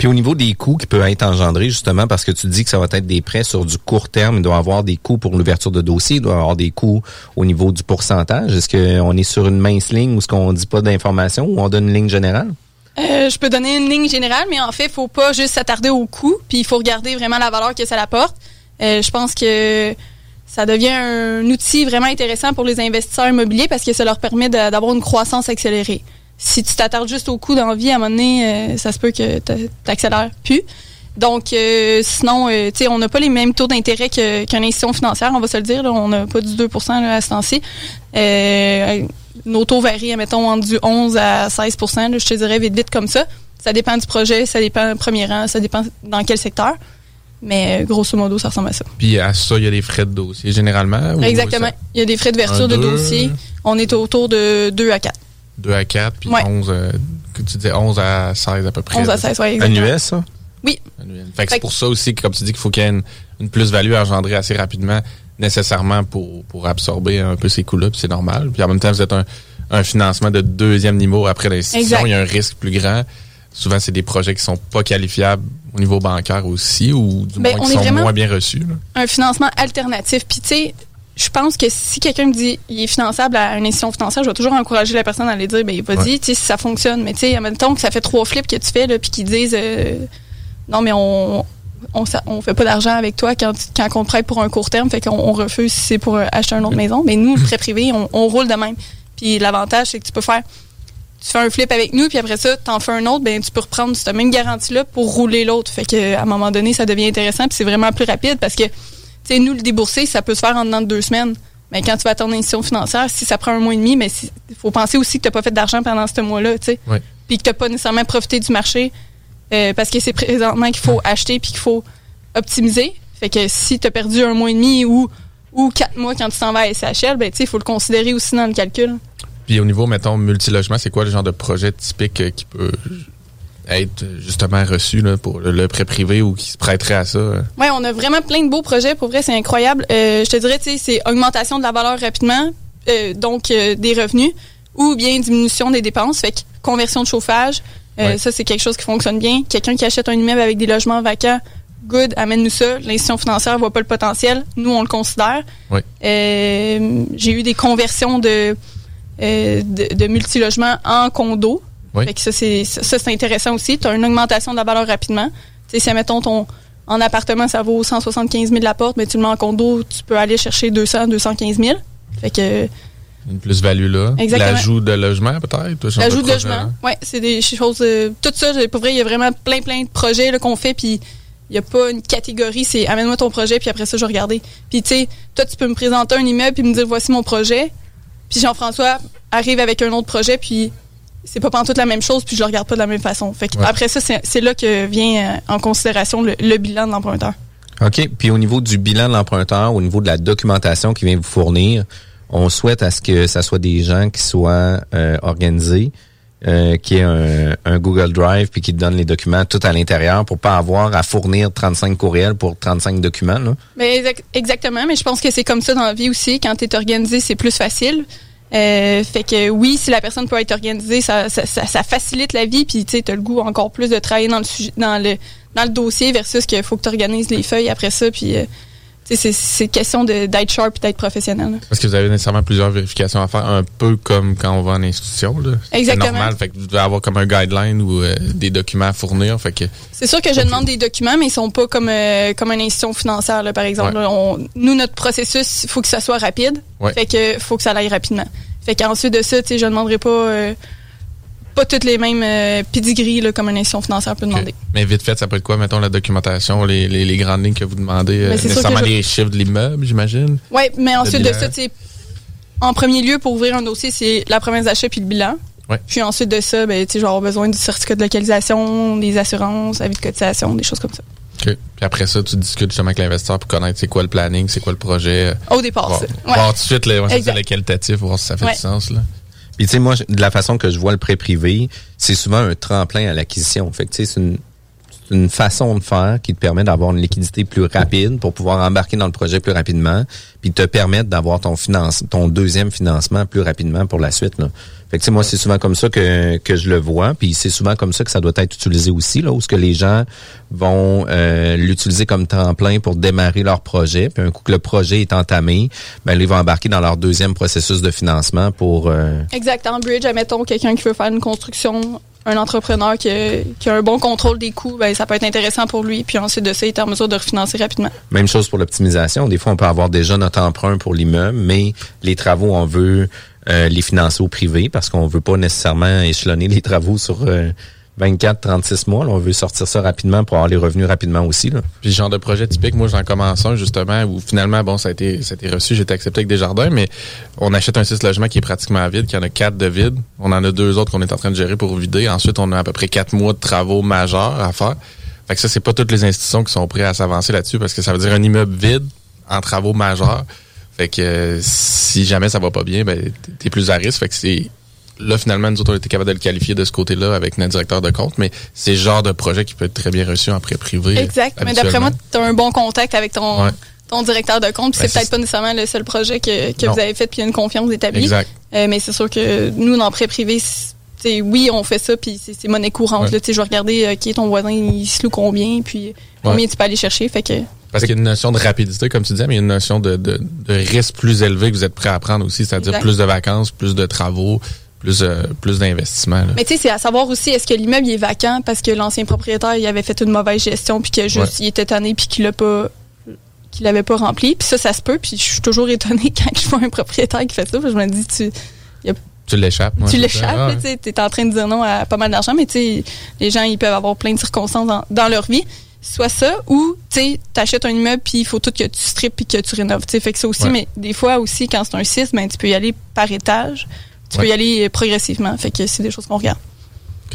Puis au niveau des coûts qui peuvent être engendrés, justement, parce que tu dis que ça va être des prêts sur du court terme, il doit y avoir des coûts pour l'ouverture de dossier, il doit y avoir des coûts au niveau du pourcentage. Est-ce qu'on est sur une mince ligne ou est-ce qu'on dit pas d'informations ou on donne une ligne générale? Euh, je peux donner une ligne générale, mais en fait, il faut pas juste s'attarder au coût, puis il faut regarder vraiment la valeur que ça apporte. Euh, je pense que ça devient un outil vraiment intéressant pour les investisseurs immobiliers parce que ça leur permet d'avoir une croissance accélérée. Si tu t'attardes juste au coût d'envie, à un moment donné, euh, ça se peut que tu accélères plus. Donc, euh, sinon, euh, tu sais, on n'a pas les mêmes taux d'intérêt que- qu'une institution financière, on va se le dire. là. on n'a pas du 2% là, à ce temps-ci. Euh, nos taux varient, mettons, entre du 11 à 16 là, je te dirais vite, vite comme ça. Ça dépend du projet, ça dépend du premier rang, ça dépend dans quel secteur. Mais euh, grosso modo, ça ressemble à ça. Puis à ça, il y a des frais de dossier généralement. Exactement. Il y a des frais de verture Un, de dossier. On est autour de 2 à 4. 2 à 4, puis Ouais. 11, euh, que tu disais 11 à 16 à peu près. 11 à là. 16, oui. Annuel, ça? Oui. Fait que c'est pour ça aussi que, comme tu dis, qu'il faut qu'il y ait une, une plus-value engendrée assez rapidement, nécessairement pour, pour absorber un peu ces coûts-là, puis c'est normal. Puis en même temps, vous êtes un, un financement de deuxième niveau après l'institution, il y a un risque plus grand. Souvent, c'est des projets qui sont pas qualifiables au niveau bancaire aussi, ou du Ben, moins qui sont moins bien reçus. là. un financement alternatif. Puis tu sais, je pense que si quelqu'un me dit il est finançable à une institution financière, je vais toujours encourager la personne à aller dire ben vas-y, Ouais. tu sais si ça fonctionne. Mais tu sais, admettons que ça fait trois flips que tu fais là, puis qu'ils disent euh, non mais on on, on fait pas d'argent avec toi quand, tu- quand on te prête pour un court terme, fait qu'on on refuse si c'est pour acheter une autre maison. Mais nous, le prêt privé, on, on roule de même. Puis l'avantage, c'est que tu peux faire tu fais un flip avec nous, puis après ça, t'en fais un autre, ben tu peux reprendre cette même garantie-là pour rouler l'autre. Fait que à un moment donné, ça devient intéressant, puis c'est vraiment plus rapide parce que, tu sais, nous, le débourser, ça peut se faire en dedans de deux semaines. Mais quand tu vas à ton institution financière, si ça prend un mois et demi, mais il faut penser aussi que t'as pas fait d'argent pendant ce mois-là, tu sais. Puis que t'as pas nécessairement profité du marché euh, parce que c'est présentement qu'il faut acheter puis qu'il faut optimiser. Fait que si t'as perdu un mois et demi ou, ou quatre mois quand tu t'en vas à SHL, ben tu sais, il faut le considérer aussi dans le calcul. Puis au niveau, mettons, multilogement, c'est quoi le genre de projet typique euh, qui peut être justement reçu là, pour le, prêt privé ou qui se prêterait à ça? euh? Oui, on a vraiment plein de beaux projets. Pour vrai, c'est incroyable. Euh, je te dirais, tu sais, c'est augmentation de la valeur rapidement, euh, donc euh, des revenus, ou bien diminution des dépenses. Fait que conversion de chauffage, Ouais. ça, c'est quelque chose qui fonctionne bien. Quelqu'un qui achète un immeuble avec des logements vacants, good, amène-nous ça. L'institution financière voit pas le potentiel. Nous, on le considère. Euh, J'ai eu des conversions de, de, de multilogements en condo. Oui. Fait que ça, c'est ça, c'est intéressant aussi. Tu as une augmentation de la valeur rapidement. Tu sais, si, mettons, ton en appartement, ça vaut 175 000 la porte, mais tu le mets en condo, tu peux aller chercher 200, 215 000. Fait que Une plus-value là. Exactement. L'ajout de logement, peut-être? l'ajout de logement, ouais, c'est des choses. euh, tout ça, pour vrai, il y a vraiment plein, plein de projets là, qu'on fait, puis il n'y a pas une catégorie, c'est amène-moi ton projet, puis après ça, je vais regarder. Puis tu sais, toi, tu peux me présenter un immeuble, puis me dire voici mon projet. Puis Jean-François arrive avec un autre projet, puis c'est pas pantoute la même chose, puis je le regarde pas de la même façon. Fait que Ouais. après ça, c'est là que vient euh, en considération le, le bilan de l'emprunteur. OK. Puis au niveau du bilan de l'emprunteur, au niveau de la documentation qu'il vient vous fournir, on souhaite à ce que ça soit des gens qui soient euh, organisés, euh, qui aient un, un Google Drive puis qui te donnent les documents tout à l'intérieur pour pas avoir à fournir 35 courriels pour 35 documents. Là. Mais exact- exactement, mais je pense que c'est comme ça dans la vie aussi. Quand tu es organisé, c'est plus facile. Euh, fait que oui, si la personne peut être organisée, ça, facilite la vie. Puis tu sais, as le goût encore plus de travailler dans le sujet, dans le dossier versus qu'il faut que tu organises les feuilles après ça. Puis euh, c'est c'est question de- d'être sharp et d'être professionnel. là. Parce que vous avez nécessairement plusieurs vérifications à faire, un peu comme quand on va en institution. Là. Exactement. C'est normal. Fait que vous devez avoir comme un guideline ou euh, des documents à fournir. Fait que C'est sûr que je demande des documents, mais ils sont pas comme euh, comme une institution financière, là, par exemple. Ouais. On- nous, notre processus, il faut que ça soit rapide. Ouais. Fait que faut que ça aille rapidement. Fait qu'ensuite de ça, tu sais, je demanderai pas euh, pas toutes les mêmes euh, là, comme une institution financière peut demander. Mais vite fait, ça peut être quoi, mettons, la documentation, les, les, les grandes lignes que vous demandez, euh, nécessairement je- les chiffres de l'immeuble, j'imagine? Ouais, mais ensuite de ça, en premier lieu, pour ouvrir un dossier, c'est la promesse d'achat puis le bilan. Ouais. Puis ensuite de ça, ben, je vais avoir besoin du certificat de localisation, des assurances, avis de cotisation, des choses comme ça. OK. Puis après ça, tu discutes justement avec l'investisseur pour connaître c'est quoi le planning, c'est quoi le projet. Au départ, Voir, ça. voir Ouais. tout de suite le, ouais, le qualitatif, voir si ça fait Ouais. du sens. Là. Puis tu sais, moi, de la façon que je vois le prêt privé, c'est souvent un tremplin à l'acquisition. Fait tu sais, c'est une façon de faire qui te permet d'avoir une liquidité plus rapide pour pouvoir embarquer dans le projet plus rapidement, puis te permettre d'avoir ton finance, ton deuxième financement plus rapidement pour la suite. Là. Fait que tu sais, moi, c'est souvent comme ça que, que je le vois, puis c'est souvent comme ça que ça doit être utilisé aussi, là, où ce que les gens vont euh, l'utiliser comme tremplin pour démarrer leur projet, puis un coup que le projet est entamé, ben ils vont embarquer dans leur deuxième processus de financement pour euh, Exact. En bridge, admettons, quelqu'un qui veut faire une construction, un entrepreneur qui a, qui a un bon contrôle des coûts, ben, ça peut être intéressant pour lui. Puis ensuite de ça, il est en mesure de refinancer rapidement. Même chose pour l'optimisation. Des fois, on peut avoir déjà notre emprunt pour l'immeuble, mais les travaux, on veut euh, les financer au privé parce qu'on veut pas nécessairement échelonner les travaux sur euh, 24, 36 mois. Là, on veut sortir ça rapidement pour avoir les revenus rapidement aussi. Là. Puis genre de projet typique, moi j'en commence un justement où finalement, bon, ça a été, ça a été reçu, j'ai été accepté avec des jardins, mais on achète un six logements qui est pratiquement vide, qui en a quatre de vide. On en a deux autres qu'on est en train de gérer pour vider. Ensuite, on a à peu près quatre mois de travaux majeurs à faire. Fait que ça, c'est pas toutes les institutions qui sont prêtes à s'avancer là-dessus parce que ça veut dire un immeuble vide en travaux majeurs. Fait que euh, si jamais ça va pas bien, ben t'es plus à risque. Fait que c'est là, finalement, nous autres, on a été capable de le qualifier de ce côté-là avec notre directeur de compte, mais c'est le genre de projet qui peut être très bien reçu en prêt privé. Exact. Mais d'après moi, tu as un bon contact avec ton, ton directeur de compte. Puis c'est peut-être pas nécessairement le seul projet que, que vous avez fait, puis il y a une confiance établie. Exact. Euh, mais c'est sûr que nous, dans prêt privé, c'est- oui, on fait ça, puis c'est c'est monnaie courante. Ouais. Là, Tu sais, je vais regarder euh, qui est ton voisin, il se loue combien, puis combien tu peux aller chercher. Fait que Parce qu'il y a une notion de rapidité, comme tu disais, mais il y a une notion de, de, de risque plus élevé que vous êtes prêt à prendre aussi, c'est-à-dire plus de vacances, plus de travaux, plus, euh, plus d'investissement. Mais tu sais, c'est à savoir aussi, est-ce que l'immeuble est vacant parce que l'ancien propriétaire il avait fait une mauvaise gestion puis que juste Ouais. il était tanné puis qu'il l'a pas qu'il l'avait pas rempli. Puis ça, ça se peut. Puis je suis toujours étonnée quand je vois un propriétaire qui fait ça. Puis je me dis, tu, y a- Tu l'échappes. tu l'échappes, tu t'es en train de dire non à pas mal d'argent, mais tu sais, les gens ils peuvent avoir plein de circonstances dans, dans leur vie. Soit ça, ou tu sais, t'achètes un immeuble puis il faut tout que tu strippes puis que tu rénoves. Tu sais, fait que ça aussi, Ouais. mais des fois aussi quand c'est un 6, ben tu peux y aller par étage. Tu peux y aller euh, progressivement. Fait que c'est des choses qu'on regarde.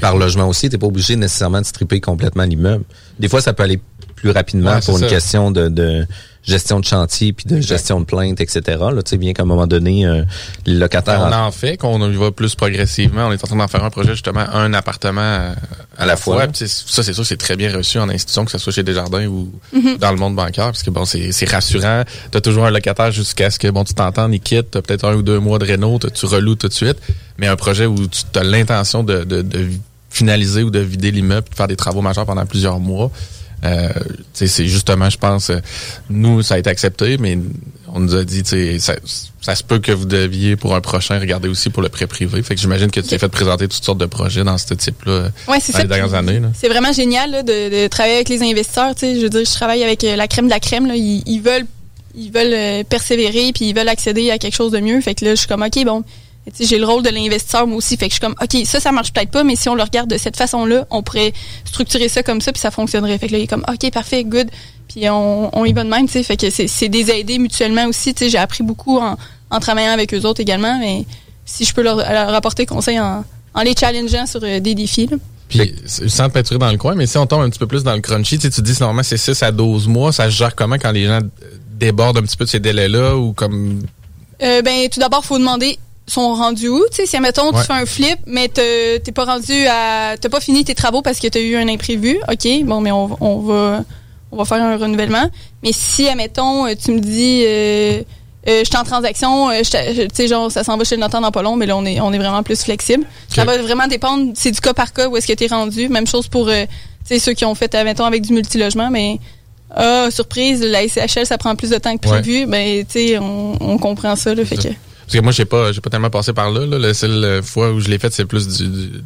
Par logement aussi, t'es pas obligé nécessairement de stripper complètement l'immeuble. Des fois, ça peut aller plus rapidement Ouais, pour une ça. question de, de gestion de chantier puis de gestion de plainte, etc. Là, tu sais, bien qu'à un moment donné, euh, les locataires... On en fait, qu'on y va plus progressivement. On est en train d'en faire un projet, justement, un appartement à, À la fois. Puis c'est- ça, c'est sûr, c'est très bien reçu en institution, que ce soit chez Desjardins ou Mhm. dans le monde bancaire, parce que bon, c'est c'est rassurant. Tu as toujours un locataire jusqu'à ce que bon, tu t'entendes, il quitte, tu peut-être un ou deux mois de réno, t'as- tu reloues tout de suite. Mais un projet où tu as l'intention de, de, de finaliser ou de vider l'immeuble, de faire des travaux majeurs pendant plusieurs mois. Euh, c'est justement, je pense, euh, nous, ça a été accepté, mais on nous a dit, ça, ça se peut que vous deviez, pour un prochain, regarder aussi pour le prêt privé. Fait que j'imagine que tu t'es fait présenter toutes sortes de projets dans ce type-là euh, Ouais, dans les dernières années. C'est vraiment génial là, de, de travailler avec les investisseurs. Je veux dire, je travaille avec la crème de la crème. Là. Ils, ils veulent, ils veulent persévérer puis ils veulent accéder à quelque chose de mieux. Fait que là, je suis comme ok, bon. J'ai le rôle de l'investisseur moi aussi. Fait que je suis comme ok, ça, ça marche peut-être pas, mais si on le regarde de cette façon-là, on pourrait structurer ça comme ça puis ça fonctionnerait. Fait que là, il est comme ok, parfait, good. Puis on, on y va de même. Tu sais, fait que c'est c'est des aider mutuellement aussi. Tu sais, j'ai appris beaucoup en, en travaillant avec eux autres également. Mais si je peux leur, leur apporter conseil en, en les challengeant sur euh, des défis. Là. Puis, sans te peinturer dans le coin, mais si on tombe un petit peu plus dans le crunchy, tu dis normalement c'est 6 à 12 mois, ça se gère comment quand les gens euh, débordent un petit peu de ces délais-là ou comme. Euh, ben, tout d'abord, faut demander sont rendus où? Tu sais, si, admettons, Ouais. tu fais un flip, mais te- t'es pas rendu à... T'as pas fini tes travaux parce que t'as eu un imprévu. OK, bon, mais on, on va on va faire un renouvellement. Mais si, admettons, euh, tu me dis... Euh, euh, je suis en transaction, euh, tu sais, genre, ça s'en va chez le notaire dans pas long, mais là, on est, on est vraiment plus flexible. Ça va vraiment dépendre, c'est du cas par cas où est-ce que t'es rendu. Même chose pour, euh, tu sais, ceux qui ont fait, admettons, avec du multilogement, mais, ah, surprise, la SCHL, ça prend plus de temps que Ouais. prévu. Ben, tu sais, on, on comprend ça, là, fait que... Parce que moi, j'ai pas, j'ai pas tellement passé par là. là. La seule euh, fois où je l'ai fait, c'est plus du, du,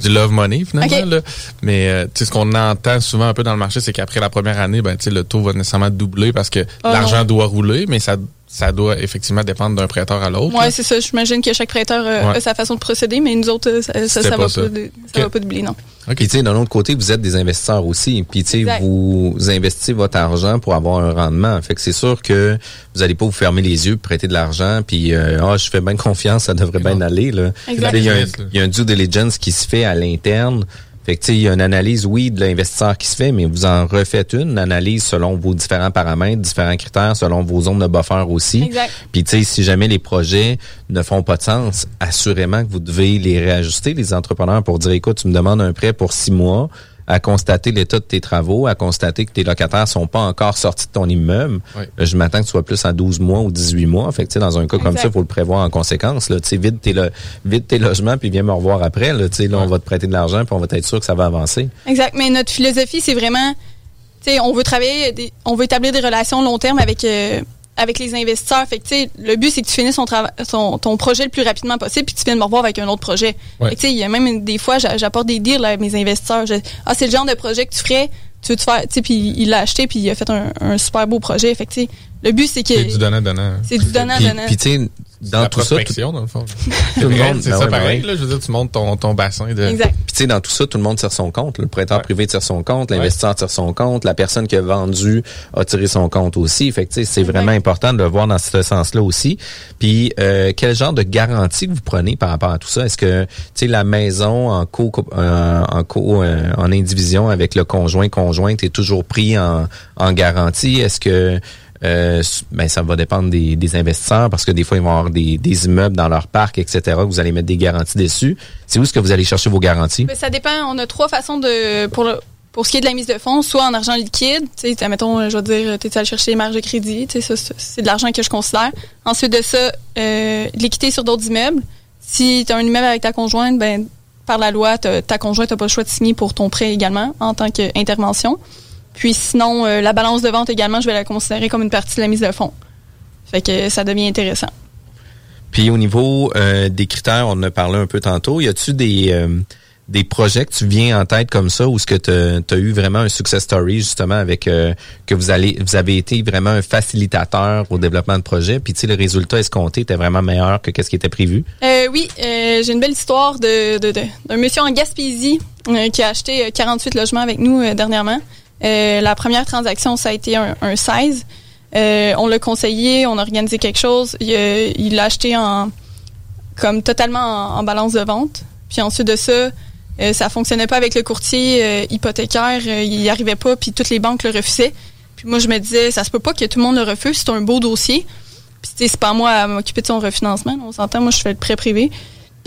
du love money finalement. Là. Mais euh, ce qu'on entend souvent un peu dans le marché, c'est qu'après la première année, ben, tu sais, le taux va nécessairement doubler parce que Ah, l'argent doit rouler, mais ça, ça doit effectivement dépendre d'un prêteur à l'autre. Ouais, là. c'est ça. J'imagine que chaque prêteur euh, Ouais. a sa façon de procéder, mais nous autres, euh, ça, ça, va ça. pas, de- ça va pas doubler, non. Puis tu sais, d'un autre côté, vous êtes des investisseurs aussi. Puis tu sais, vous investissez votre argent pour avoir un rendement. Fait que c'est sûr que vous allez pas vous fermer les yeux, prêter de l'argent, puis euh, ah, je fais bien confiance, ça devrait bien aller. Là. Il y, a un- il y a un due diligence qui se fait à l'interne. Fait que il y a une analyse, oui, de l'investisseur qui se fait, mais vous en refaites une, une analyse selon vos différents paramètres, différents critères, selon vos zones de buffer aussi. Exact. Puis tu sais, si jamais les projets ne font pas de sens, assurément que vous devez les réajuster, les entrepreneurs, pour dire, écoute, tu me demandes un prêt pour six mois, à constater l'état de tes travaux, à constater que tes locataires sont pas encore sortis de ton immeuble. Oui. Euh, Je m'attends que tu sois plus à 12 mois ou 18 mois. Fait que, dans un cas comme ça, il faut le prévoir en conséquence. Là. Vide, tes lo- vide tes logements, puis viens me revoir après. Là, là, on va te prêter de l'argent, puis on va être sûr que ça va avancer. Exact. Mais notre philosophie, c'est vraiment, tu sais, on veut travailler, des- on veut établir des relations long terme avec euh, avec les investisseurs. Fait que, le but, c'est que tu finisses ton, ton, ton projet le plus rapidement possible, puis tu viennes me revoir avec un autre projet. Ouais. Que, il y a même des fois, j'a- j'apporte des deals à mes investisseurs. Je- ah, c'est le genre de projet que tu ferais. Tu veux te faire, puis il l'a acheté, puis il a fait un, un super beau projet. Fait que, le but, c'est que C'est du donnant-donnant. c'est du donnant Puis, tu sais, dans la tout ça, tout, dans le fond. tout le monde, c'est ben ça ouais, ben pareil, là. Je veux dire, tu montes ton, ton bassin de. Exact. Puis tu sais, dans tout ça, tout le monde tire son compte. Le prêteur Ouais. privé tire son compte, l'investisseur tire son compte, la personne qui a vendu a tiré son compte aussi. Fait que tu sais, c'est vraiment important de le voir dans ce sens-là aussi. Puis euh, quel genre de garantie que vous prenez par rapport à tout ça? Est-ce que tu sais la maison en co euh, en co euh, en indivision avec le conjoint conjointe est toujours pris en, en garantie? Est-ce que euh, ben ça va dépendre des, des investisseurs parce que des fois ils vont avoir des, des immeubles dans leur parc, etc. Vous allez mettre des garanties dessus. C'est où est-ce que vous allez chercher vos garanties? Ben, ça dépend. On a trois façons de pour le pour ce qui est de la mise de fonds, soit en argent liquide, tu sais, mettons, je veux dire, tu es allé chercher les marges de crédit, tu sais, c'est de l'argent que je considère. Ensuite de ça, euh, l'équité sur d'autres immeubles. Si tu as un immeuble avec ta conjointe, ben par la loi, ta conjointe n'a pas le choix de signer pour ton prêt également en tant qu'intervention. Puis sinon, euh, la balance de vente également, je vais la considérer comme une partie de la mise de fonds. Fait que ça devient intéressant. Puis au niveau euh, des critères, on en a parlé un peu tantôt. Y a-tu des euh, des projets que tu viens en tête comme ça ou est-ce que tu as eu vraiment un success story justement avec que vous allez vous avez été vraiment un facilitateur au développement de projet puis tu sais le résultat escompté était vraiment meilleur que ce qui était prévu? Oui, j'ai une belle histoire de, de, de- d'un monsieur en Gaspésie qui a acheté euh, 48 logements avec nous dernièrement. Euh, la première transaction, ça a été un, un 16. Euh, on l'a conseillé, on a organisé quelque chose. Il, euh, l'a acheté en comme totalement en, balance de vente. Puis ensuite de ça, euh, ça fonctionnait pas avec le courtier euh, hypothécaire, euh, il y arrivait pas, puis toutes les banques le refusaient. Puis moi, je me disais, ça se peut pas que tout le monde le refuse, c'est un beau dossier. Puis c'est pas moi à m'occuper de son refinancement, on s'entend, moi je fais le prêt privé.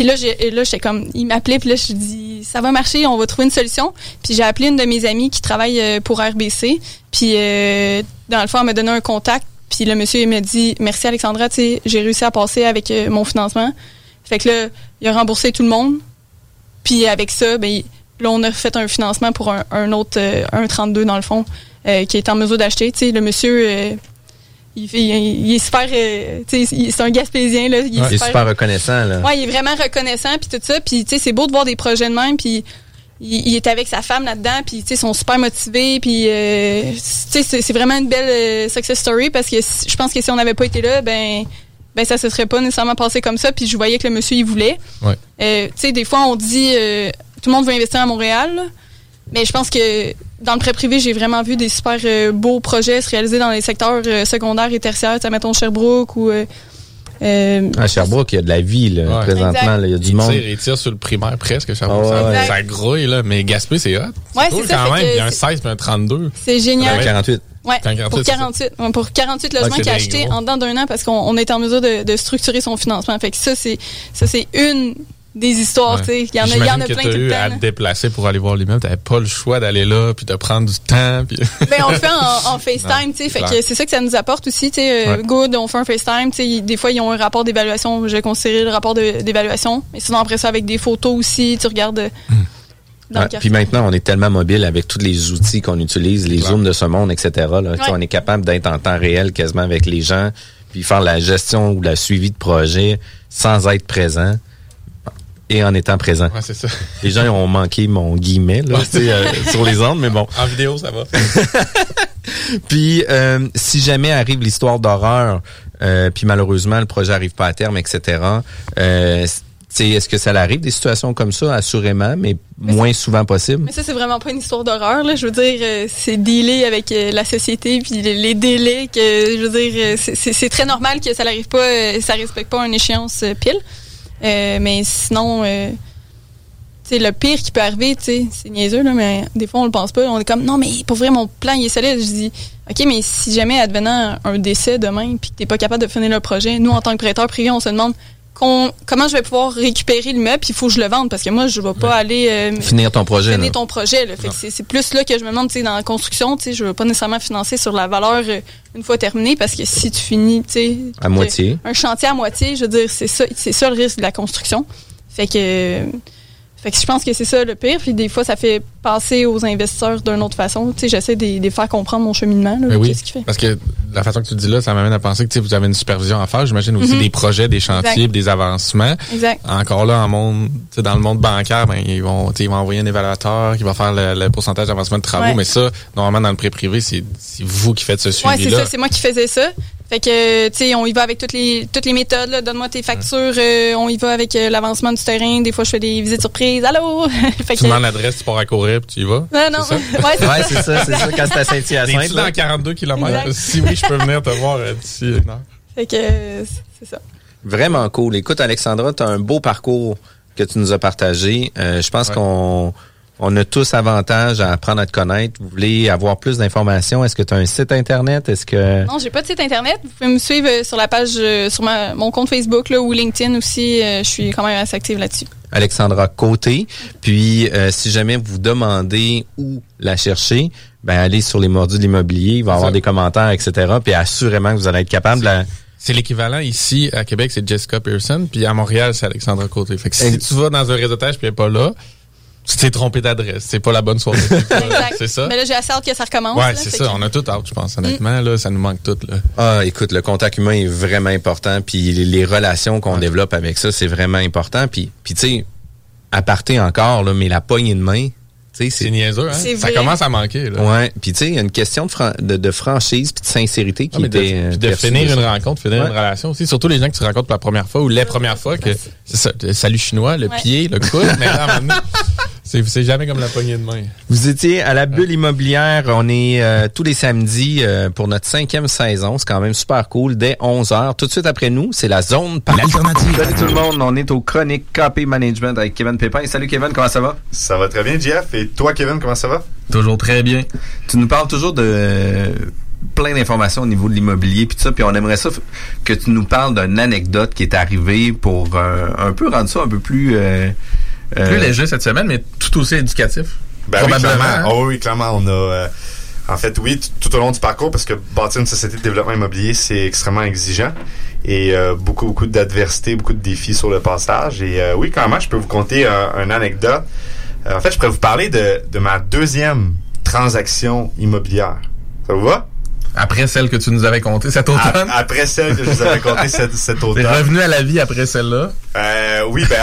Puis là, j'étais comme, il m'appelait, puis là, je dis, ça va marcher, on va trouver une solution. Puis j'ai appelé une de mes amies qui travaille euh, pour RBC. Puis euh, dans le fond, elle m'a donné un contact. Puis le monsieur, il m'a dit, merci Alexandra, tu sais, j'ai réussi à passer avec euh, mon financement. Fait que là, il a remboursé tout le monde. Puis avec ça, ben, là, on a fait un financement pour un, autre, euh, un 32 dans le fond, euh, qui est en mesure d'acheter. Tu sais, le monsieur, il, fait- il- il est super, euh, tu sais, il- c'est un Gaspésien, là. Il est Il est super reconnaissant là. Ouais, il est vraiment reconnaissant puis tout ça. Puis tu sais, c'est beau de voir des projets de même. Puis il, il est avec sa femme là-dedans. Puis tu sais, ils sont super motivés. Puis euh, tu sais, c'est vraiment une belle euh, success story parce que je pense que si on n'avait pas été là, ben ben ça se serait pas nécessairement passé comme ça. Puis je voyais que le monsieur il voulait. Ouais. Euh, tu sais, des fois on dit euh, tout le monde veut investir à Montréal. là. Mais je pense que dans le prêt privé, j'ai vraiment vu des super euh, beaux projets se réaliser dans les secteurs euh, secondaires et tertiaires, tu sais, mettons Sherbrooke ou euh, euh, À Sherbrooke, il y a de la vie là, Ouais. présentement, là, il y a du Il monde. tire, il tire sur le primaire presque, Sherbrooke. Ah ouais. ça, grouille, là. Mais Gaspé, c'est hot. Ouais, cool c'est ça, quand même. Il y a un c'est- 16 puis un 32. c'est génial. Ouais. 48. Ouais, 48, pour c'est ça. 48, ouais, pour 48 logements qu'il a bien acheté gros. en dedans d'un an parce qu'on on est en mesure de, de structurer son financement. Fait que ça, c'est ça c'est une des histoires, tu sais. Il y en a, il y en a que plein t'as tout le eu temps. à te déplacer pour aller voir l'immeuble. T'avais pas le choix d'aller là, puis de prendre du temps. Puis... Ben, on le fait en, en FaceTime, tu sais. Fait clair. que c'est ça que ça nous apporte aussi, tu sais. euh, Ouais. Good, on fait un FaceTime, tu sais. Des fois, ils ont un rapport d'évaluation. J'ai considéré le rapport d'évaluation. Mais sinon, après ça, avec des photos aussi, tu regardes euh, Ouais, café. puis maintenant, on est tellement mobile avec tous les outils qu'on utilise, les zooms de ce monde, etc. Là, On est capable d'être en temps réel quasiment avec les gens, puis faire la gestion ou la suivi de projet sans être présent et en étant présent. Ouais, c'est ça. Les gens ont manqué mon guillemet là, Ouais. tu sais, euh, sur les ondes, mais bon. En vidéo, ça va. Puis euh, si jamais arrive l'histoire d'horreur, euh, puis malheureusement le projet arrive pas à terme, etc. Euh, tu sais, est-ce que ça arrive des situations comme ça, assurément, mais moins souvent possible? Mais ça, c'est vraiment pas une histoire d'horreur. Là. Je veux dire, c'est dealer avec la société puis les, les délais. Que, je veux dire, c'est- c'est c'est très normal que ça n'arrive pas, ça respecte pas une échéance pile. Euh, mais sinon, euh, le pire qui peut arriver, tu sais, c'est niaiseux, là, mais des fois, on le pense pas. On est comme, non, mais pour vrai, mon plan, il est solide. Je dis, OK, mais si jamais advenant un décès demain puis que t'es pas capable de finir le projet, nous, en tant que prêteur privé, on se demande comment je vais pouvoir récupérer l'immeuble puis il faut que je le vende parce que moi, je vais pas aller... euh, Finir ton projet. finir là. ton projet. Là. Fait que c'est plus là que je me demande, tu sais, dans la construction, tu sais, je veux pas nécessairement financer sur la valeur euh, une fois terminé parce que si tu finis, tu sais, À moitié. un chantier à moitié, je veux dire, c'est ça, c'est ça le risque de la construction. Fait que, fait que je pense que c'est ça le pire. Puis des fois, ça fait passer aux investisseurs d'une autre façon. Tu sais, j'essaie de, de les faire comprendre mon cheminement. Là, Ben oui, qu'est-ce qu'il fait. parce que la façon que tu dis là, ça m'amène à penser que vous avez une supervision à faire. J'imagine aussi Mhm. des projets, des chantiers, Exact. des avancements. Exact. Encore là, en monde, dans le monde bancaire, ben, ils vont, ils vont envoyer un évaluateur qui va faire le, le pourcentage d'avancement de travaux. Ouais. Mais ça, normalement, dans le prêt privé, c'est c'est vous qui faites ce Ouais, c'est suivi-là. ça, c'est moi qui faisais ça. Fait que, tu sais, on y va avec toutes les, toutes les méthodes. Donne-moi tes factures. euh, on y va avec euh, l'avancement du terrain. Des fois, je fais des visites surprises. Allô? fait tu demandes l'adresse, tu pars à courir, puis tu y vas. Non, non. C'est ça? Ouais, c'est Ouais, c'est ça, c'est ça, quand c'est à Saint-Hyacinthe. Là. dans 42 km? Si oui, je peux venir te voir euh, d'ici une heure. Fait que, c'est ça. Vraiment cool. Écoute, Alexandra, tu as un beau parcours que tu nous as partagé. Euh, je pense Ouais. qu'on On a tous avantage à apprendre à te connaître. Vous voulez avoir plus d'informations? Est-ce que tu as un site Internet? Est-ce que... Non, j'ai pas de site internet. Vous pouvez me suivre euh, sur la page, euh, sur ma- mon compte Facebook là, ou LinkedIn aussi. Euh, je suis quand même assez active là-dessus. Alexandra Côté. Puis, euh, si jamais vous demandez où la chercher, ben allez sur les mordus de l'immobilier. Il va y avoir ça. des commentaires, etc. Puis, assurément que vous allez être capable de la... C'est l'équivalent ici à Québec, c'est Jessica Pearson, puis à Montréal, c'est Alexandra Côté. Fait que si tu vas dans un réseautage puis elle est pas là, tu t'es trompé d'adresse. C'est pas la bonne soirée. C'est ça? Mais là, j'ai assez hâte que ça recommence. Ouais, c'est ça. que- On a tout hâte, je pense. Honnêtement, là, ça nous manque tout. Là. Ah, écoute, le contact humain est vraiment important. Puis, les, relations qu'on développe avec ça, c'est vraiment important. Puis, puis tu sais, à partir encore, là, mais la poignée de main, C'est niaiseux, hein? Ça vrai. commence à manquer. Là. Ouais, puis tu sais, il y a une question de, fran- de, de franchise puis de sincérité qui Ah, de, était, euh, puis de finir une rencontre, finir Ouais. une relation aussi. Surtout les gens que tu rencontres pour la première fois ou les premières fois que ça, salut chinois, le Ouais. pied, le coude, mais là, à un moment donné, c'est, c'est jamais comme la poignée de main. Vous étiez à la bulle immobilière. On est euh, tous les samedis euh, pour notre cinquième saison. C'est quand même super cool. Dès 11h, tout de suite après nous, c'est la zone par L'alternative. Salut tout le monde. On est au Chronique KP Management avec Kevin Pépin. Salut Kevin, comment ça va? Ça va très bien, Jeff. Et toi, Kevin, comment ça va? Toujours très bien. Tu nous parles toujours de euh, plein d'informations au niveau de l'immobilier puis tout ça. Puis on aimerait ça f- que tu nous parles d'une anecdote qui est arrivée pour euh, un peu rendre ça un peu plus... euh, euh, Plus léger cette semaine, mais tout aussi éducatif. Ben oui, Probablement, clairement. hein? Oh oui, clairement. On a, euh, en fait, oui, tout au long du parcours, parce que bâtir une société de développement immobilier, c'est extrêmement exigeant. Et euh, beaucoup, beaucoup d'adversité, beaucoup de défis sur le passage. Et euh, oui, quand même, je peux vous conter un- une anecdote. Euh, en fait, je pourrais vous parler de, de ma deuxième transaction immobilière. Ça vous va? Après celle que tu nous avais contée cet automne? Après celle que je vous avais contée cet, cet T'es automne. revenu à la vie après celle-là? Euh, oui, ben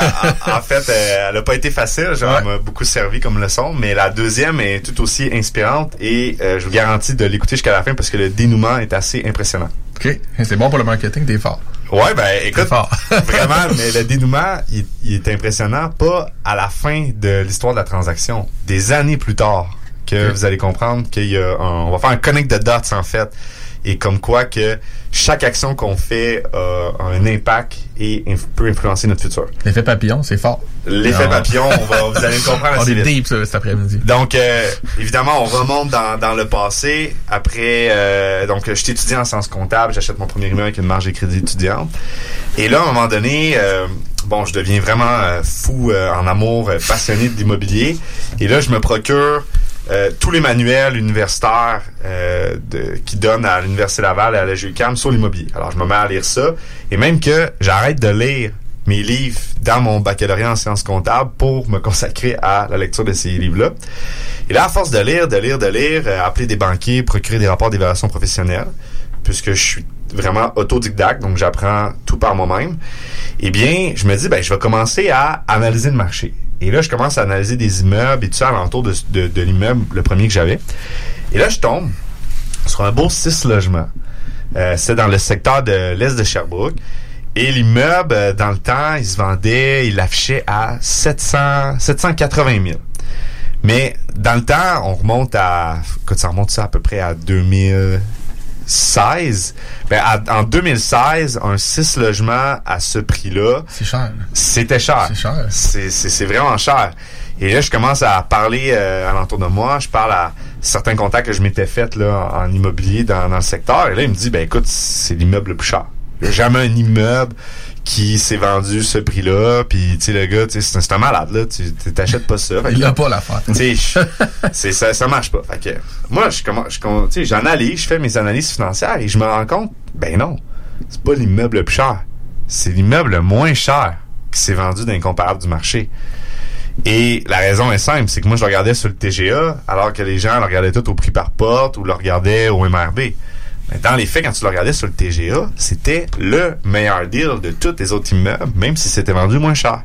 en, en fait, euh, elle a pas été facile. Genre, Ouais. m'a beaucoup servi comme leçon, mais la deuxième est tout aussi inspirante et euh, je vous garantis de l'écouter jusqu'à la fin parce que le dénouement est assez impressionnant. OK. C'est bon pour le marketing, t'es fort. Ouais, ben T'es écoute, fort. vraiment, mais le dénouement, il, il est impressionnant, pas à la fin de l'histoire de la transaction, des années plus tard que vous allez comprendre qu'il y a un, on va faire un connect de dots en fait et comme quoi que chaque action qu'on fait euh, a un impact et inf- peut influencer notre futur. L'effet papillon, c'est fort. L'effet papillon, on va, vous allez le comprendre On est vite. deep ça, cet après-midi. Donc, euh, évidemment, on remonte dans, dans le passé. Après, euh, donc, je suis étudiant en sciences comptables. J'achète mon premier immeuble avec une marge de crédit étudiante. Et là, à un moment donné, bon, je deviens vraiment fou en amour, passionné de l'immobilier. Et là, je me procure euh, tous les manuels universitaires euh, qui donnent à l'Université Laval et à la GUQAM sur l'immobilier. Alors, je me mets à lire ça. Et même que j'arrête de lire mes livres dans mon baccalauréat en sciences comptables pour me consacrer à la lecture de ces livres-là. Et là, à force de lire, de lire, de lire, euh, appeler des banquiers, procurer des rapports d'évaluation professionnelle, puisque je suis vraiment autodidacte, donc j'apprends tout par moi-même, eh bien, je me dis, ben, je vais commencer à analyser le marché. Et là, je commence à analyser des immeubles et tout ça alentour de, l'immeuble, le premier que j'avais. Et là, je tombe sur un beau 6 logements. Euh, c'est dans le secteur de l'Est de Sherbrooke. Et l'immeuble, euh, dans le temps, il se vendait, il l'affichait à 700, 780 000. Mais dans le temps, on remonte à, écoute, ça remonte ça à peu près à 2016. Ben, à- en 2016, un 6 logements à ce prix-là, C'est cher. c'était cher. C'est cher. C'est, c'est, c'est vraiment cher. Et là, je commence à parler euh, alentour de moi. Je parle à certains contacts que je m'étais fait là, en immobilier dans, dans le secteur. Et là, il me dit, ben écoute, c'est l'immeuble le plus cher. Il n'y a jamais un immeuble qui s'est vendu ce prix-là. Puis, tu sais, le gars, tu sais, c'est un- malade, là. Tu t'achètes pas ça. Il a pas l'affaire. tu sais, ça, ça marche pas. Fait que moi, je commence, je, tu sais, j'analyse, je fais mes analyses financières et je me rends compte, ben non, c'est pas l'immeuble le plus cher, c'est l'immeuble le moins cher qui s'est vendu dans l'incomparable du marché. Et la raison est simple, c'est que moi je le regardais sur le TGA, alors que les gens le regardaient tout au prix par porte ou le regardaient au MRB. Mais dans les faits, quand tu le regardais sur le TGA, c'était le meilleur deal de tous les autres immeubles, même si c'était vendu moins cher.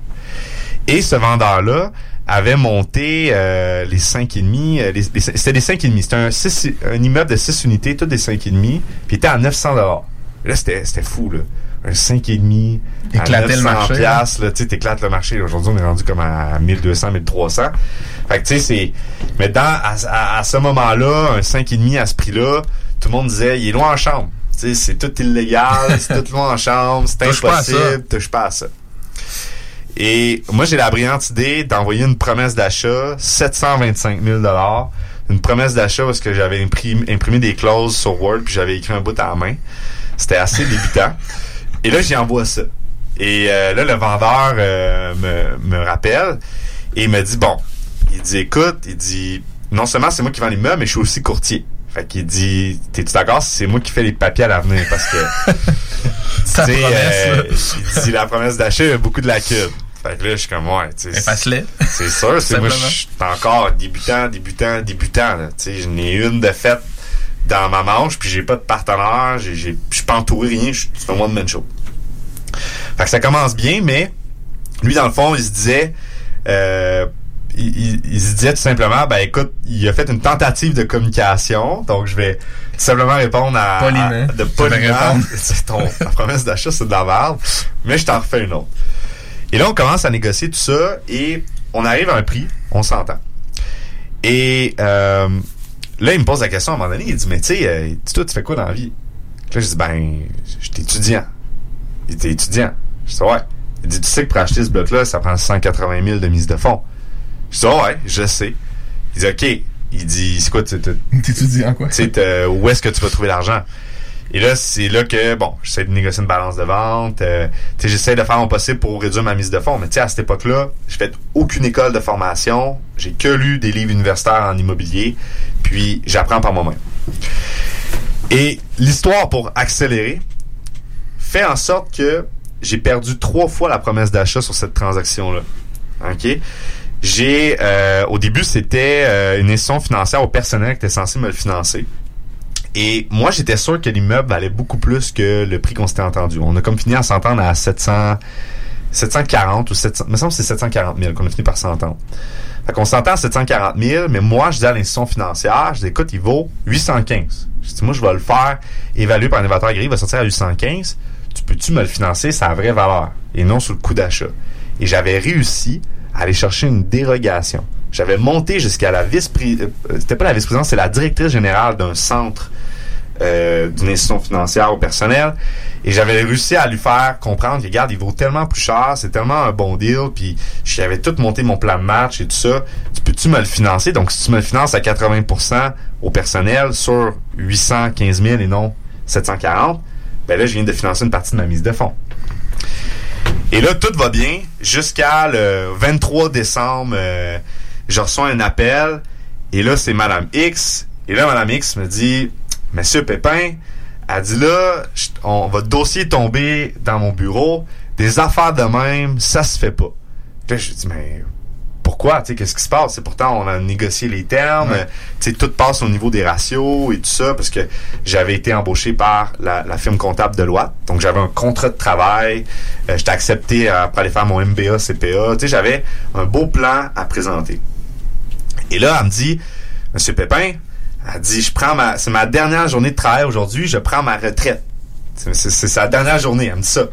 Et ce vendeur-là avait monté euh, les 5,5. euh, les- les- C'était des 5,5. C'était un, six- un immeuble de 6 unités, toutes des 5,5. Puis il était à 900 Là, c'était c'était fou, là. Un 5,5 à Éclater le 900 marché, piastres, là. Tu sais, t'éclates le marché. Aujourd'hui, on est rendu comme à 1200, 1300. Fait que, tu sais, c'est... Mais dans, à, à- à ce moment-là, un 5,5 à ce prix-là, tout le monde disait, il est loin en chambre. C'est tout illégal, c'est tout loin en chambre, c'est impossible, touche pas à ça. Et moi, j'ai la brillante idée d'envoyer une promesse d'achat, 725 000 Une promesse d'achat parce que j'avais imprimé, imprimé des clauses sur Word puis j'avais écrit un bout à la main. C'était assez débutant. Et là, j'y envoie ça. Et euh, là, le vendeur euh, me, me rappelle et il me dit, bon, il dit, écoute, il dit, non seulement c'est moi qui vends les meubles, mais je suis aussi courtier. Fait qu'il dit, t'es-tu d'accord si c'est moi qui fais les papiers à l'avenir? Parce que, sais, promesse, euh, là. il dit, la promesse d'achat, il y a beaucoup de lacunes. Fait que là, je suis comme, ouais, tu sais. C'est sûr, c'est moi, je suis encore débutant, débutant, débutant, là. Tu sais, je n'ai une de faite dans ma manche, puis j'ai pas de partenaire, j'ai, j'ai, je suis pas entouré, rien, je- c'est un one-man show. Fait que ça commence bien, mais lui, dans le fond, il se disait, euh, il, se disait tout simplement, ben écoute, il a fait une tentative de communication, donc je vais tout simplement répondre à, Poliment. à- de poliment. C'est ton ta promesse d'achat, c'est de la merde, mais je t'en refais une autre. Et là, on commence à négocier tout ça et on arrive à un prix, on s'entend. Et euh, là, il me pose la question à un moment donné, il dit, mais tu sais, euh, toi, tu fais quoi dans la vie? Là, je dis, ben, je suis étudiant. Il dit, étudiant? Je dis, ouais. Il dit, tu sais que pour acheter ce bloc-là, ça prend 180 000 de mise de fonds. Je dis, ouais, je sais. Il dit, OK. Il dit, c'est quoi, tu tu- T'étudies en quoi? tu sais, t'as- où est-ce que tu vas trouver l'argent? Et là, c'est là que, bon, j'essaie de négocier une balance de vente. euh, tu sais, j'essaie de faire mon possible pour réduire ma mise de fonds. Mais tu sais, à cette époque-là, j'ai fait aucune école de formation. J'ai que lu des livres universitaires en immobilier. Puis, j'apprends par moi-même. Et l'histoire, pour accélérer, fait en sorte que j'ai perdu trois fois la promesse d'achat sur cette transaction-là. OK? J'ai, euh, au début, c'était euh, une institution financière au personnel qui était censé me le financer. Et moi, j'étais sûr que l'immeuble valait beaucoup plus que le prix qu'on s'était entendu. On a comme fini à s'entendre à 700, 740 ou 700, me semble que c'est 740 000 qu'on a fini par s'entendre. Fait qu'on s'entend à 740 000, mais moi, je dis à l'institution financière, je dis, écoute, il vaut 815. Je dis, moi, je vais le faire évaluer par un évaluateur agréé, il va sortir à 815. Tu peux-tu me le financer? Sa vraie valeur et non sur le coût d'achat? Et j'avais réussi aller chercher une dérogation. J'avais monté jusqu'à la vice-présidente, c'était pas la vice-présidente, c'est la directrice générale d'un centre euh, d'une institution financière au personnel. Et j'avais réussi à lui faire comprendre que, regarde, il vaut tellement plus cher, c'est tellement un bon deal, puis j'avais tout monté mon plan de match et tout ça. Tu peux-tu me le financer? Donc, si tu me le finances à 80% au personnel sur 815 000 et non 740, ben là, je viens de financer une partie de ma mise de fonds. Et là, tout va bien jusqu'à le 23 décembre. euh, je reçois un appel et là, c'est Madame X. Et là, Madame X me dit, Monsieur Pépin, elle dit là, on, votre dossier est tombé dans mon bureau. Des affaires de même, ça se fait pas. Puis là, je dis, mais pourquoi? Tu sais, qu'est-ce qui se passe? C'est pourtant, on a négocié les termes. Ouais. euh, Tu sais, tout passe au niveau des ratios et tout ça, parce que j'avais été embauché par la, la firme comptable de loi. Donc, j'avais un contrat de travail. Euh, J'étais accepté euh, pour aller faire mon MBA, CPA. Tu sais, j'avais un beau plan à présenter. Et là, elle me dit, Monsieur Pépin, elle dit, je prends ma, c'est ma dernière journée de travail aujourd'hui, je prends ma retraite. C'est, sa dernière journée, elle me dit ça.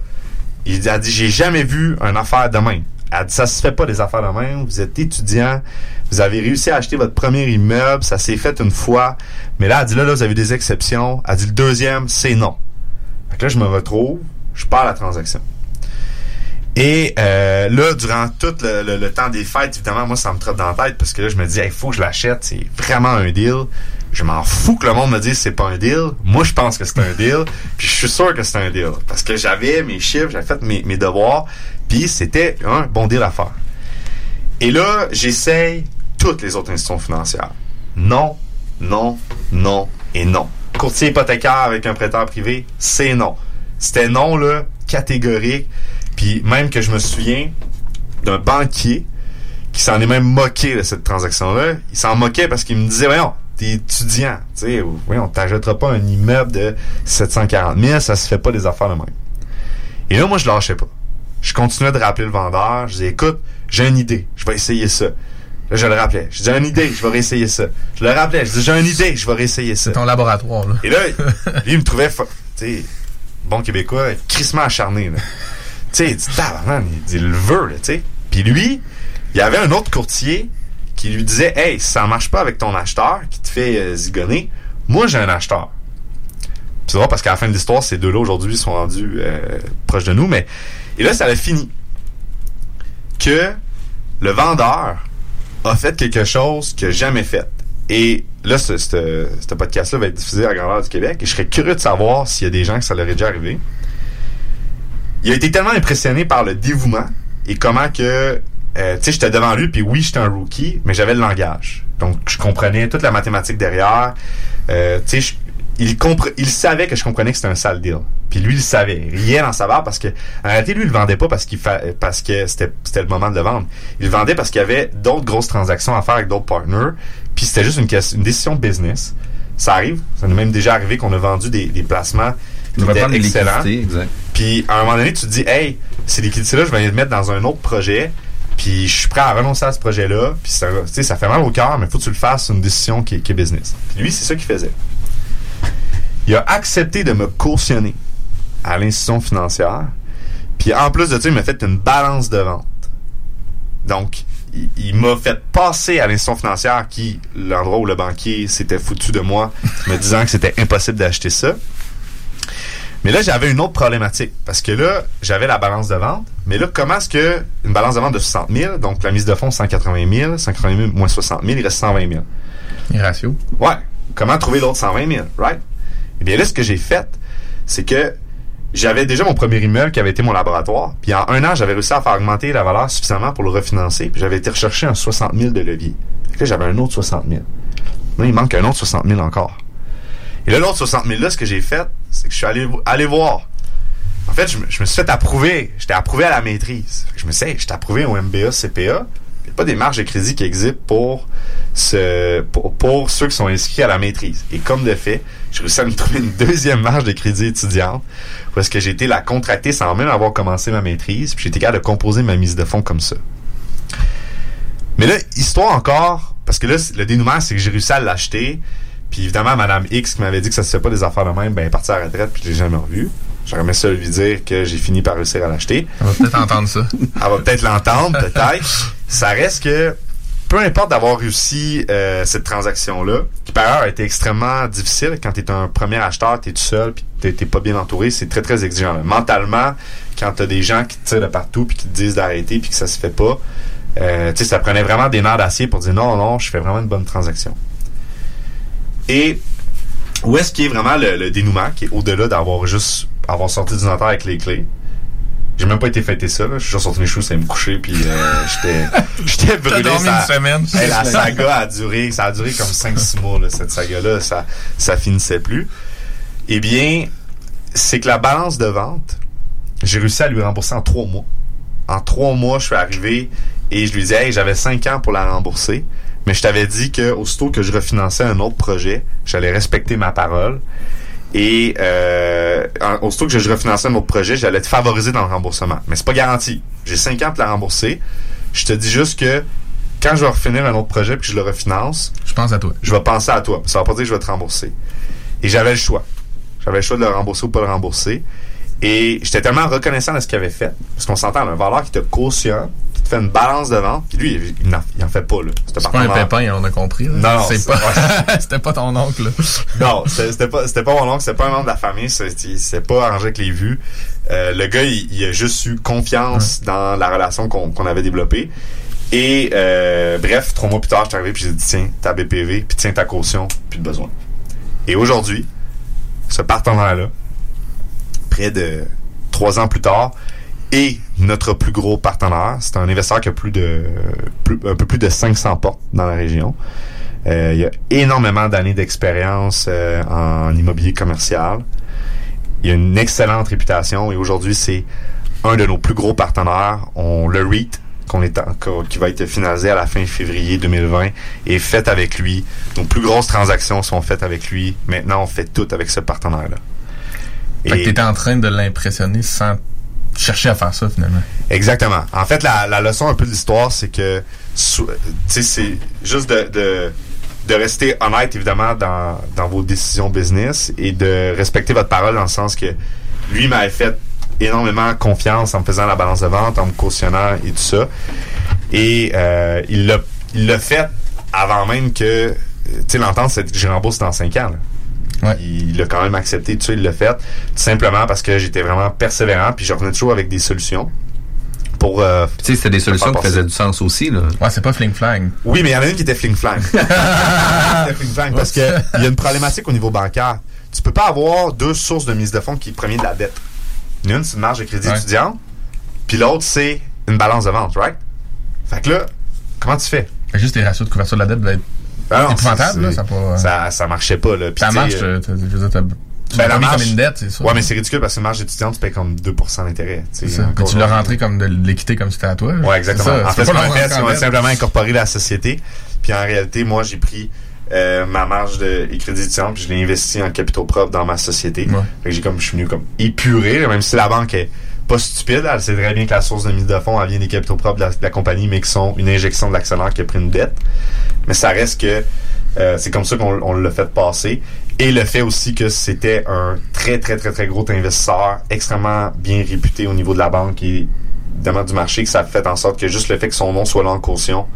Il dit, elle dit, j'ai jamais vu une affaire de même. Elle dit, ça se fait pas des affaires de même. Vous êtes étudiant, vous avez réussi à acheter votre premier immeuble, ça s'est fait une fois. Mais là, elle dit, là, là, vous avez des exceptions. Elle dit, le deuxième, c'est non. Fait que là, je me retrouve, je pars à la transaction. Et euh, là, durant tout le, temps des fêtes, évidemment, moi, ça me trotte dans la tête parce que là, je me dis, il faut que je l'achète. C'est vraiment un deal. Je m'en fous que le monde me dise c'est pas un deal. Moi, je pense que c'est un deal. Puis je suis sûr que c'est un deal. Parce que j'avais mes chiffres, j'avais fait mes devoirs. Puis c'était un bon deal à faire. Et là, j'essaye toutes les autres institutions financières. Non, non, non et non. Courtier hypothécaire avec un prêteur privé, c'est non. C'était non, là, catégorique. Puis même que je me souviens d'un banquier qui s'en est même moqué de cette transaction-là. Il s'en moquait parce qu'il me disait, voyons, t'es étudiant, tu sais, voyons, t'achèteras pas un immeuble de 740 000, ça se fait pas des affaires de même. Et là, moi, je lâchais pas. Je continuais de rappeler le vendeur. Je disais, écoute, j'ai une idée, je vais essayer ça. Là, je le rappelais. Je disais, j'ai une idée, je vais réessayer ça. Je le rappelais. Je disais, j'ai une idée, je vais réessayer ça. C'est ton laboratoire, là. Et là, lui, il me trouvait, tu sais, bon québécois, crissement acharné, là. Tu sais, il dit, tabarnak, il dit, le veut, là, tu sais. Puis lui, il y avait un autre courtier qui lui disait, hey, si ça marche pas avec ton acheteur, qui te fait euh, zigonner, moi, j'ai un acheteur. Puis c'est drôle parce qu'à la fin de l'histoire, ces deux-là, aujourd'hui, sont rendus euh, proches de nous, mais, et là, ça a fini. que le vendeur a fait quelque chose qu'il n'a jamais fait. Et là, ce, podcast-là va être diffusé à grandeur du Québec. Et je serais curieux de savoir s'il y a des gens que ça leur est déjà arrivé. Il a été tellement impressionné par le dévouement et comment que, euh, tu sais, j'étais devant lui, puis oui, j'étais un rookie, mais j'avais le langage. Donc, je comprenais toute la mathématique derrière. Euh, tu sais, il, compre- il savait que je comprenais que c'était un sale deal. Puis lui, il le savait. Il riait dans sa barre parce que, en réalité, lui, il le vendait pas parce qu'il fa- parce que c'était, c'était le moment de le vendre. Il le vendait parce qu'il y avait d'autres grosses transactions à faire avec d'autres partners. Puis c'était juste une, question- une décision business. Ça arrive. Ça nous est même déjà arrivé qu'on a vendu des, des placements qui étaient excellents. Puis à un moment donné, tu te dis, hey, ces liquidités-là, je vais les mettre dans un autre projet. Puis je suis prêt à renoncer à ce projet-là. Puis ça, ça fait mal au cœur, mais faut que tu le fasses. C'est une décision qui, est- qui est business. Puis lui, c'est ça qu'il faisait. Il a accepté de me cautionner à l'institution financière. Puis en plus de ça, il m'a fait une balance de vente. Donc, il, il m'a fait passer à l'institution financière qui, l'endroit où le banquier s'était foutu de moi, me disant que c'était impossible d'acheter ça. Mais là, j'avais une autre problématique. Parce que là, j'avais la balance de vente. Mais là, comment est-ce que une balance de vente de 60 000, donc la mise de fonds 180 000, 180 000 moins 60 000, il reste 120 000. Les ratios. Ouais. Comment trouver l'autre 120 000, right? Eh bien là, ce que j'ai fait, c'est que j'avais déjà mon premier immeuble qui avait été mon laboratoire. Puis en un an, j'avais réussi à faire augmenter la valeur suffisamment pour le refinancer. Puis j'avais été rechercher un 60 000 de levier. Là, j'avais un autre 60 000. Là, il manque un autre 60 000 encore. Et là, l'autre 60 000 là, ce que j'ai fait, c'est que je suis allé, voir. En fait, je me, suis fait approuver. J'étais approuvé à la maîtrise. Je me suis dit, hey, j'étais approuvé au MBA, CPA. Des marges de crédit qui existent pour, ce, pour, pour ceux qui sont inscrits à la maîtrise. Et comme de fait, j'ai réussi à me trouver une deuxième marge de crédit étudiante parce que j'ai été la contracter sans même avoir commencé ma maîtrise. Puis j'ai été capable de composer ma mise de fonds comme ça. Mais là, histoire encore, parce que là, le dénouement, c'est que j'ai réussi à l'acheter. Puis évidemment, Madame X qui m'avait dit que ça se fait pas des affaires de même, ben elle est partie à la retraite, puis je l'ai jamais revu. J'aurais ça lui dire que j'ai fini par réussir à l'acheter. On va peut-être entendre ça. Elle va peut-être l'entendre, peut-être. Ça reste que, peu importe d'avoir réussi euh, cette transaction-là, qui par ailleurs a été extrêmement difficile quand tu es un premier acheteur, tu es tout seul, puis t'es t'es pas bien entouré, c'est très très exigeant. là. Mentalement, quand tu as des gens qui te tirent de partout, puis qui te disent d'arrêter, puis que ça se fait pas, euh, tu sais, ça prenait vraiment des nerfs d'acier pour dire non, non, je fais vraiment une bonne transaction. Et où est-ce qu'il est vraiment le, le dénouement, qui est au-delà d'avoir juste avoir sorti du notaire avec les clés? J'ai même pas été fêter ça, là. Je suis juste sorti mes choses, c'est me coucher, puis euh, j'étais j'étais brûlé. dormi ça- une semaine. Hey, la saga a duré, ça a duré comme 5-6 mois, là, cette saga-là. Ça, ça finissait plus. Eh bien, c'est que la balance de vente, j'ai réussi à lui rembourser en 3 mois. En 3 mois, je suis arrivé et je lui disais, hey, j'avais 5 ans pour la rembourser. Mais je t'avais dit que aussitôt que je refinançais un autre projet, j'allais respecter ma parole. Et euh, aussitôt que je refinançais un autre projet, j'allais te favoriser dans le remboursement. Mais c'est pas garanti. J'ai 5 ans pour la rembourser. Je te dis juste que quand je vais refinir un autre projet puis que je le refinance, Je pense à toi. je vais penser à toi. Ça va pas dire que je vais te rembourser. Et j'avais le choix. J'avais le choix de le rembourser ou pas le rembourser. Et j'étais tellement reconnaissant de ce qu'il avait fait. Parce qu'on s'entend, un valeur qui te cautionne, fait une balance de vente. Puis lui, il n'en il en fait pas. là. C'était pas un pépin, on a compris. là. Non, c'est pas. C'était pas ton oncle. là. Non, c'était pas, c'était pas mon oncle, c'était pas un membre de la famille, c'est- pas arrangé avec les vues. Euh, le gars, il, il a juste eu confiance dans la relation qu'on qu'on avait développée. Et euh, bref, trois mois plus tard, je suis arrivé puis j'ai dit tiens, ta BPV, puis tiens ta caution, plus de besoin. Et aujourd'hui, ce partenaire-là, près de trois ans plus tard, est notre plus gros partenaire. C'est un investisseur qui a plus de plus- un peu plus de 500 portes dans la région. Euh, il y a énormément d'années d'expérience euh, en immobilier commercial. Il a une excellente réputation et aujourd'hui, c'est un de nos plus gros partenaires. On le REIT, qu'on est en- qui va être finalisé à la fin février 2020, est fait avec lui. Nos plus grosses transactions sont faites avec lui. Maintenant, on fait tout avec ce partenaire-là. Fait que t'étais en train de l'impressionner sans chercher à faire ça finalement. Exactement. En fait, la, la leçon un peu de l'histoire, c'est que, c'est juste de, de, de rester honnête, évidemment, dans, dans vos décisions business et de respecter votre parole dans le sens que lui m'avait fait énormément confiance en me faisant la balance de vente, en me cautionnant et tout ça. Et euh, il l'a fait avant même que, tu sais, l'entente, c'est que j'ai remboursé dans 5 ans. là. Il l'a quand même accepté, tout ça, il l'a fait. Tout simplement parce que j'étais vraiment persévérant, puis je revenais toujours avec des solutions. pour. euh, Tu sais, c'était des solutions qui faisaient du sens aussi, là. Ouais, c'est pas Fling Flang. Oui, mais il y en a une qui était fling flang. Fling flang parce que il y a une problématique au niveau bancaire. Tu peux pas avoir deux sources de mise de fonds qui premier de la dette. Une, c'est une marge de crédit Ouais. étudiant, puis l'autre, c'est une balance de vente, right? Fait que là, comment tu fais? Juste les ratios de couverture de la dette être Ah non, épouvantables, c'est- là. Ça, pas, euh, Ça, ça marchait pas, là. Ça marche, euh, je veux dire, ben, la marge, comme une dette, c'est ça. Ouais, mais c'est ridicule parce que marge étudiante, tu payes comme 2% d'intérêt. C'est ça. Mais tu l'as rentré comme de l'équité comme c'était à toi. Ouais, exactement. Ça, en fait, ce qu'on a fait, c'est qu'on a simplement incorporé la société. Puis en réalité, moi, j'ai pris euh, ma marge de crédit étudiant puis je l'ai investi en capitaux propres dans ma société. Fait que j'ai comme, je suis venu comme épuré, même si la banque est pas stupide, elle sait très bien que la source de mise de fonds, elle vient des capitaux propres de la, de la compagnie, mais qui sont une injection de l'actionnaire qui a pris une dette. Mais ça reste que euh, c'est comme ça qu'on on l'a fait passer. Et le fait aussi que c'était un très, très, très, très gros investisseur, extrêmement bien réputé au niveau de la banque et évidemment du marché, que ça a fait en sorte que juste le fait que son nom soit là en caution,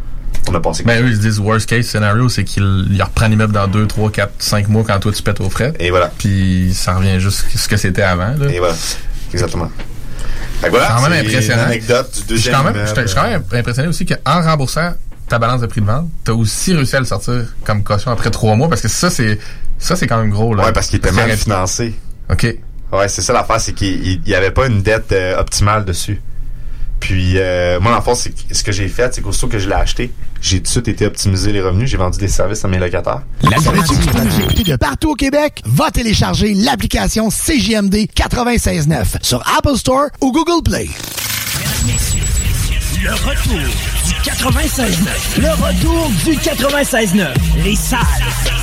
on a passé. Ben eux, ils se disent worst case scenario, c'est qu'il il reprend l'immeuble dans 2, 3, 4, 5 mois quand toi tu pètes aux frais. Et voilà. Puis ça revient juste ce que c'était avant. Là. Et voilà. Exactement. Voilà, C'est quand même impressionnant. anecdote du Je suis deuxième quand même, immeuble. je suis quand même impressionné aussi qu'en remboursant ta balance de prix de vente, t'as aussi réussi à le sortir comme caution après trois mois parce que ça, c'est ça c'est quand même gros. Là. Ouais, parce qu'il était mal financé. OK. Ouais, c'est ça l'affaire, c'est qu'il n'y avait pas une dette euh, optimale dessus. Puis, euh, moi, en fait, c'est que- ce que j'ai fait, c'est qu'aussitôt que je l'ai acheté, j'ai tout de suite été optimiser les revenus, j'ai vendu des services à mes locataires. De partout au Québec? Va télécharger l'application CJMD 96.9 sur Apple Store ou Google Play. Le retour du 96.9. Le retour du 96.9. Les salles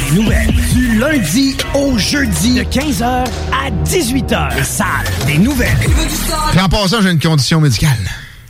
des nouvelles. Du lundi au jeudi. De 15h à 18h. Les salles des nouvelles. Puis en passant, j'ai une condition médicale.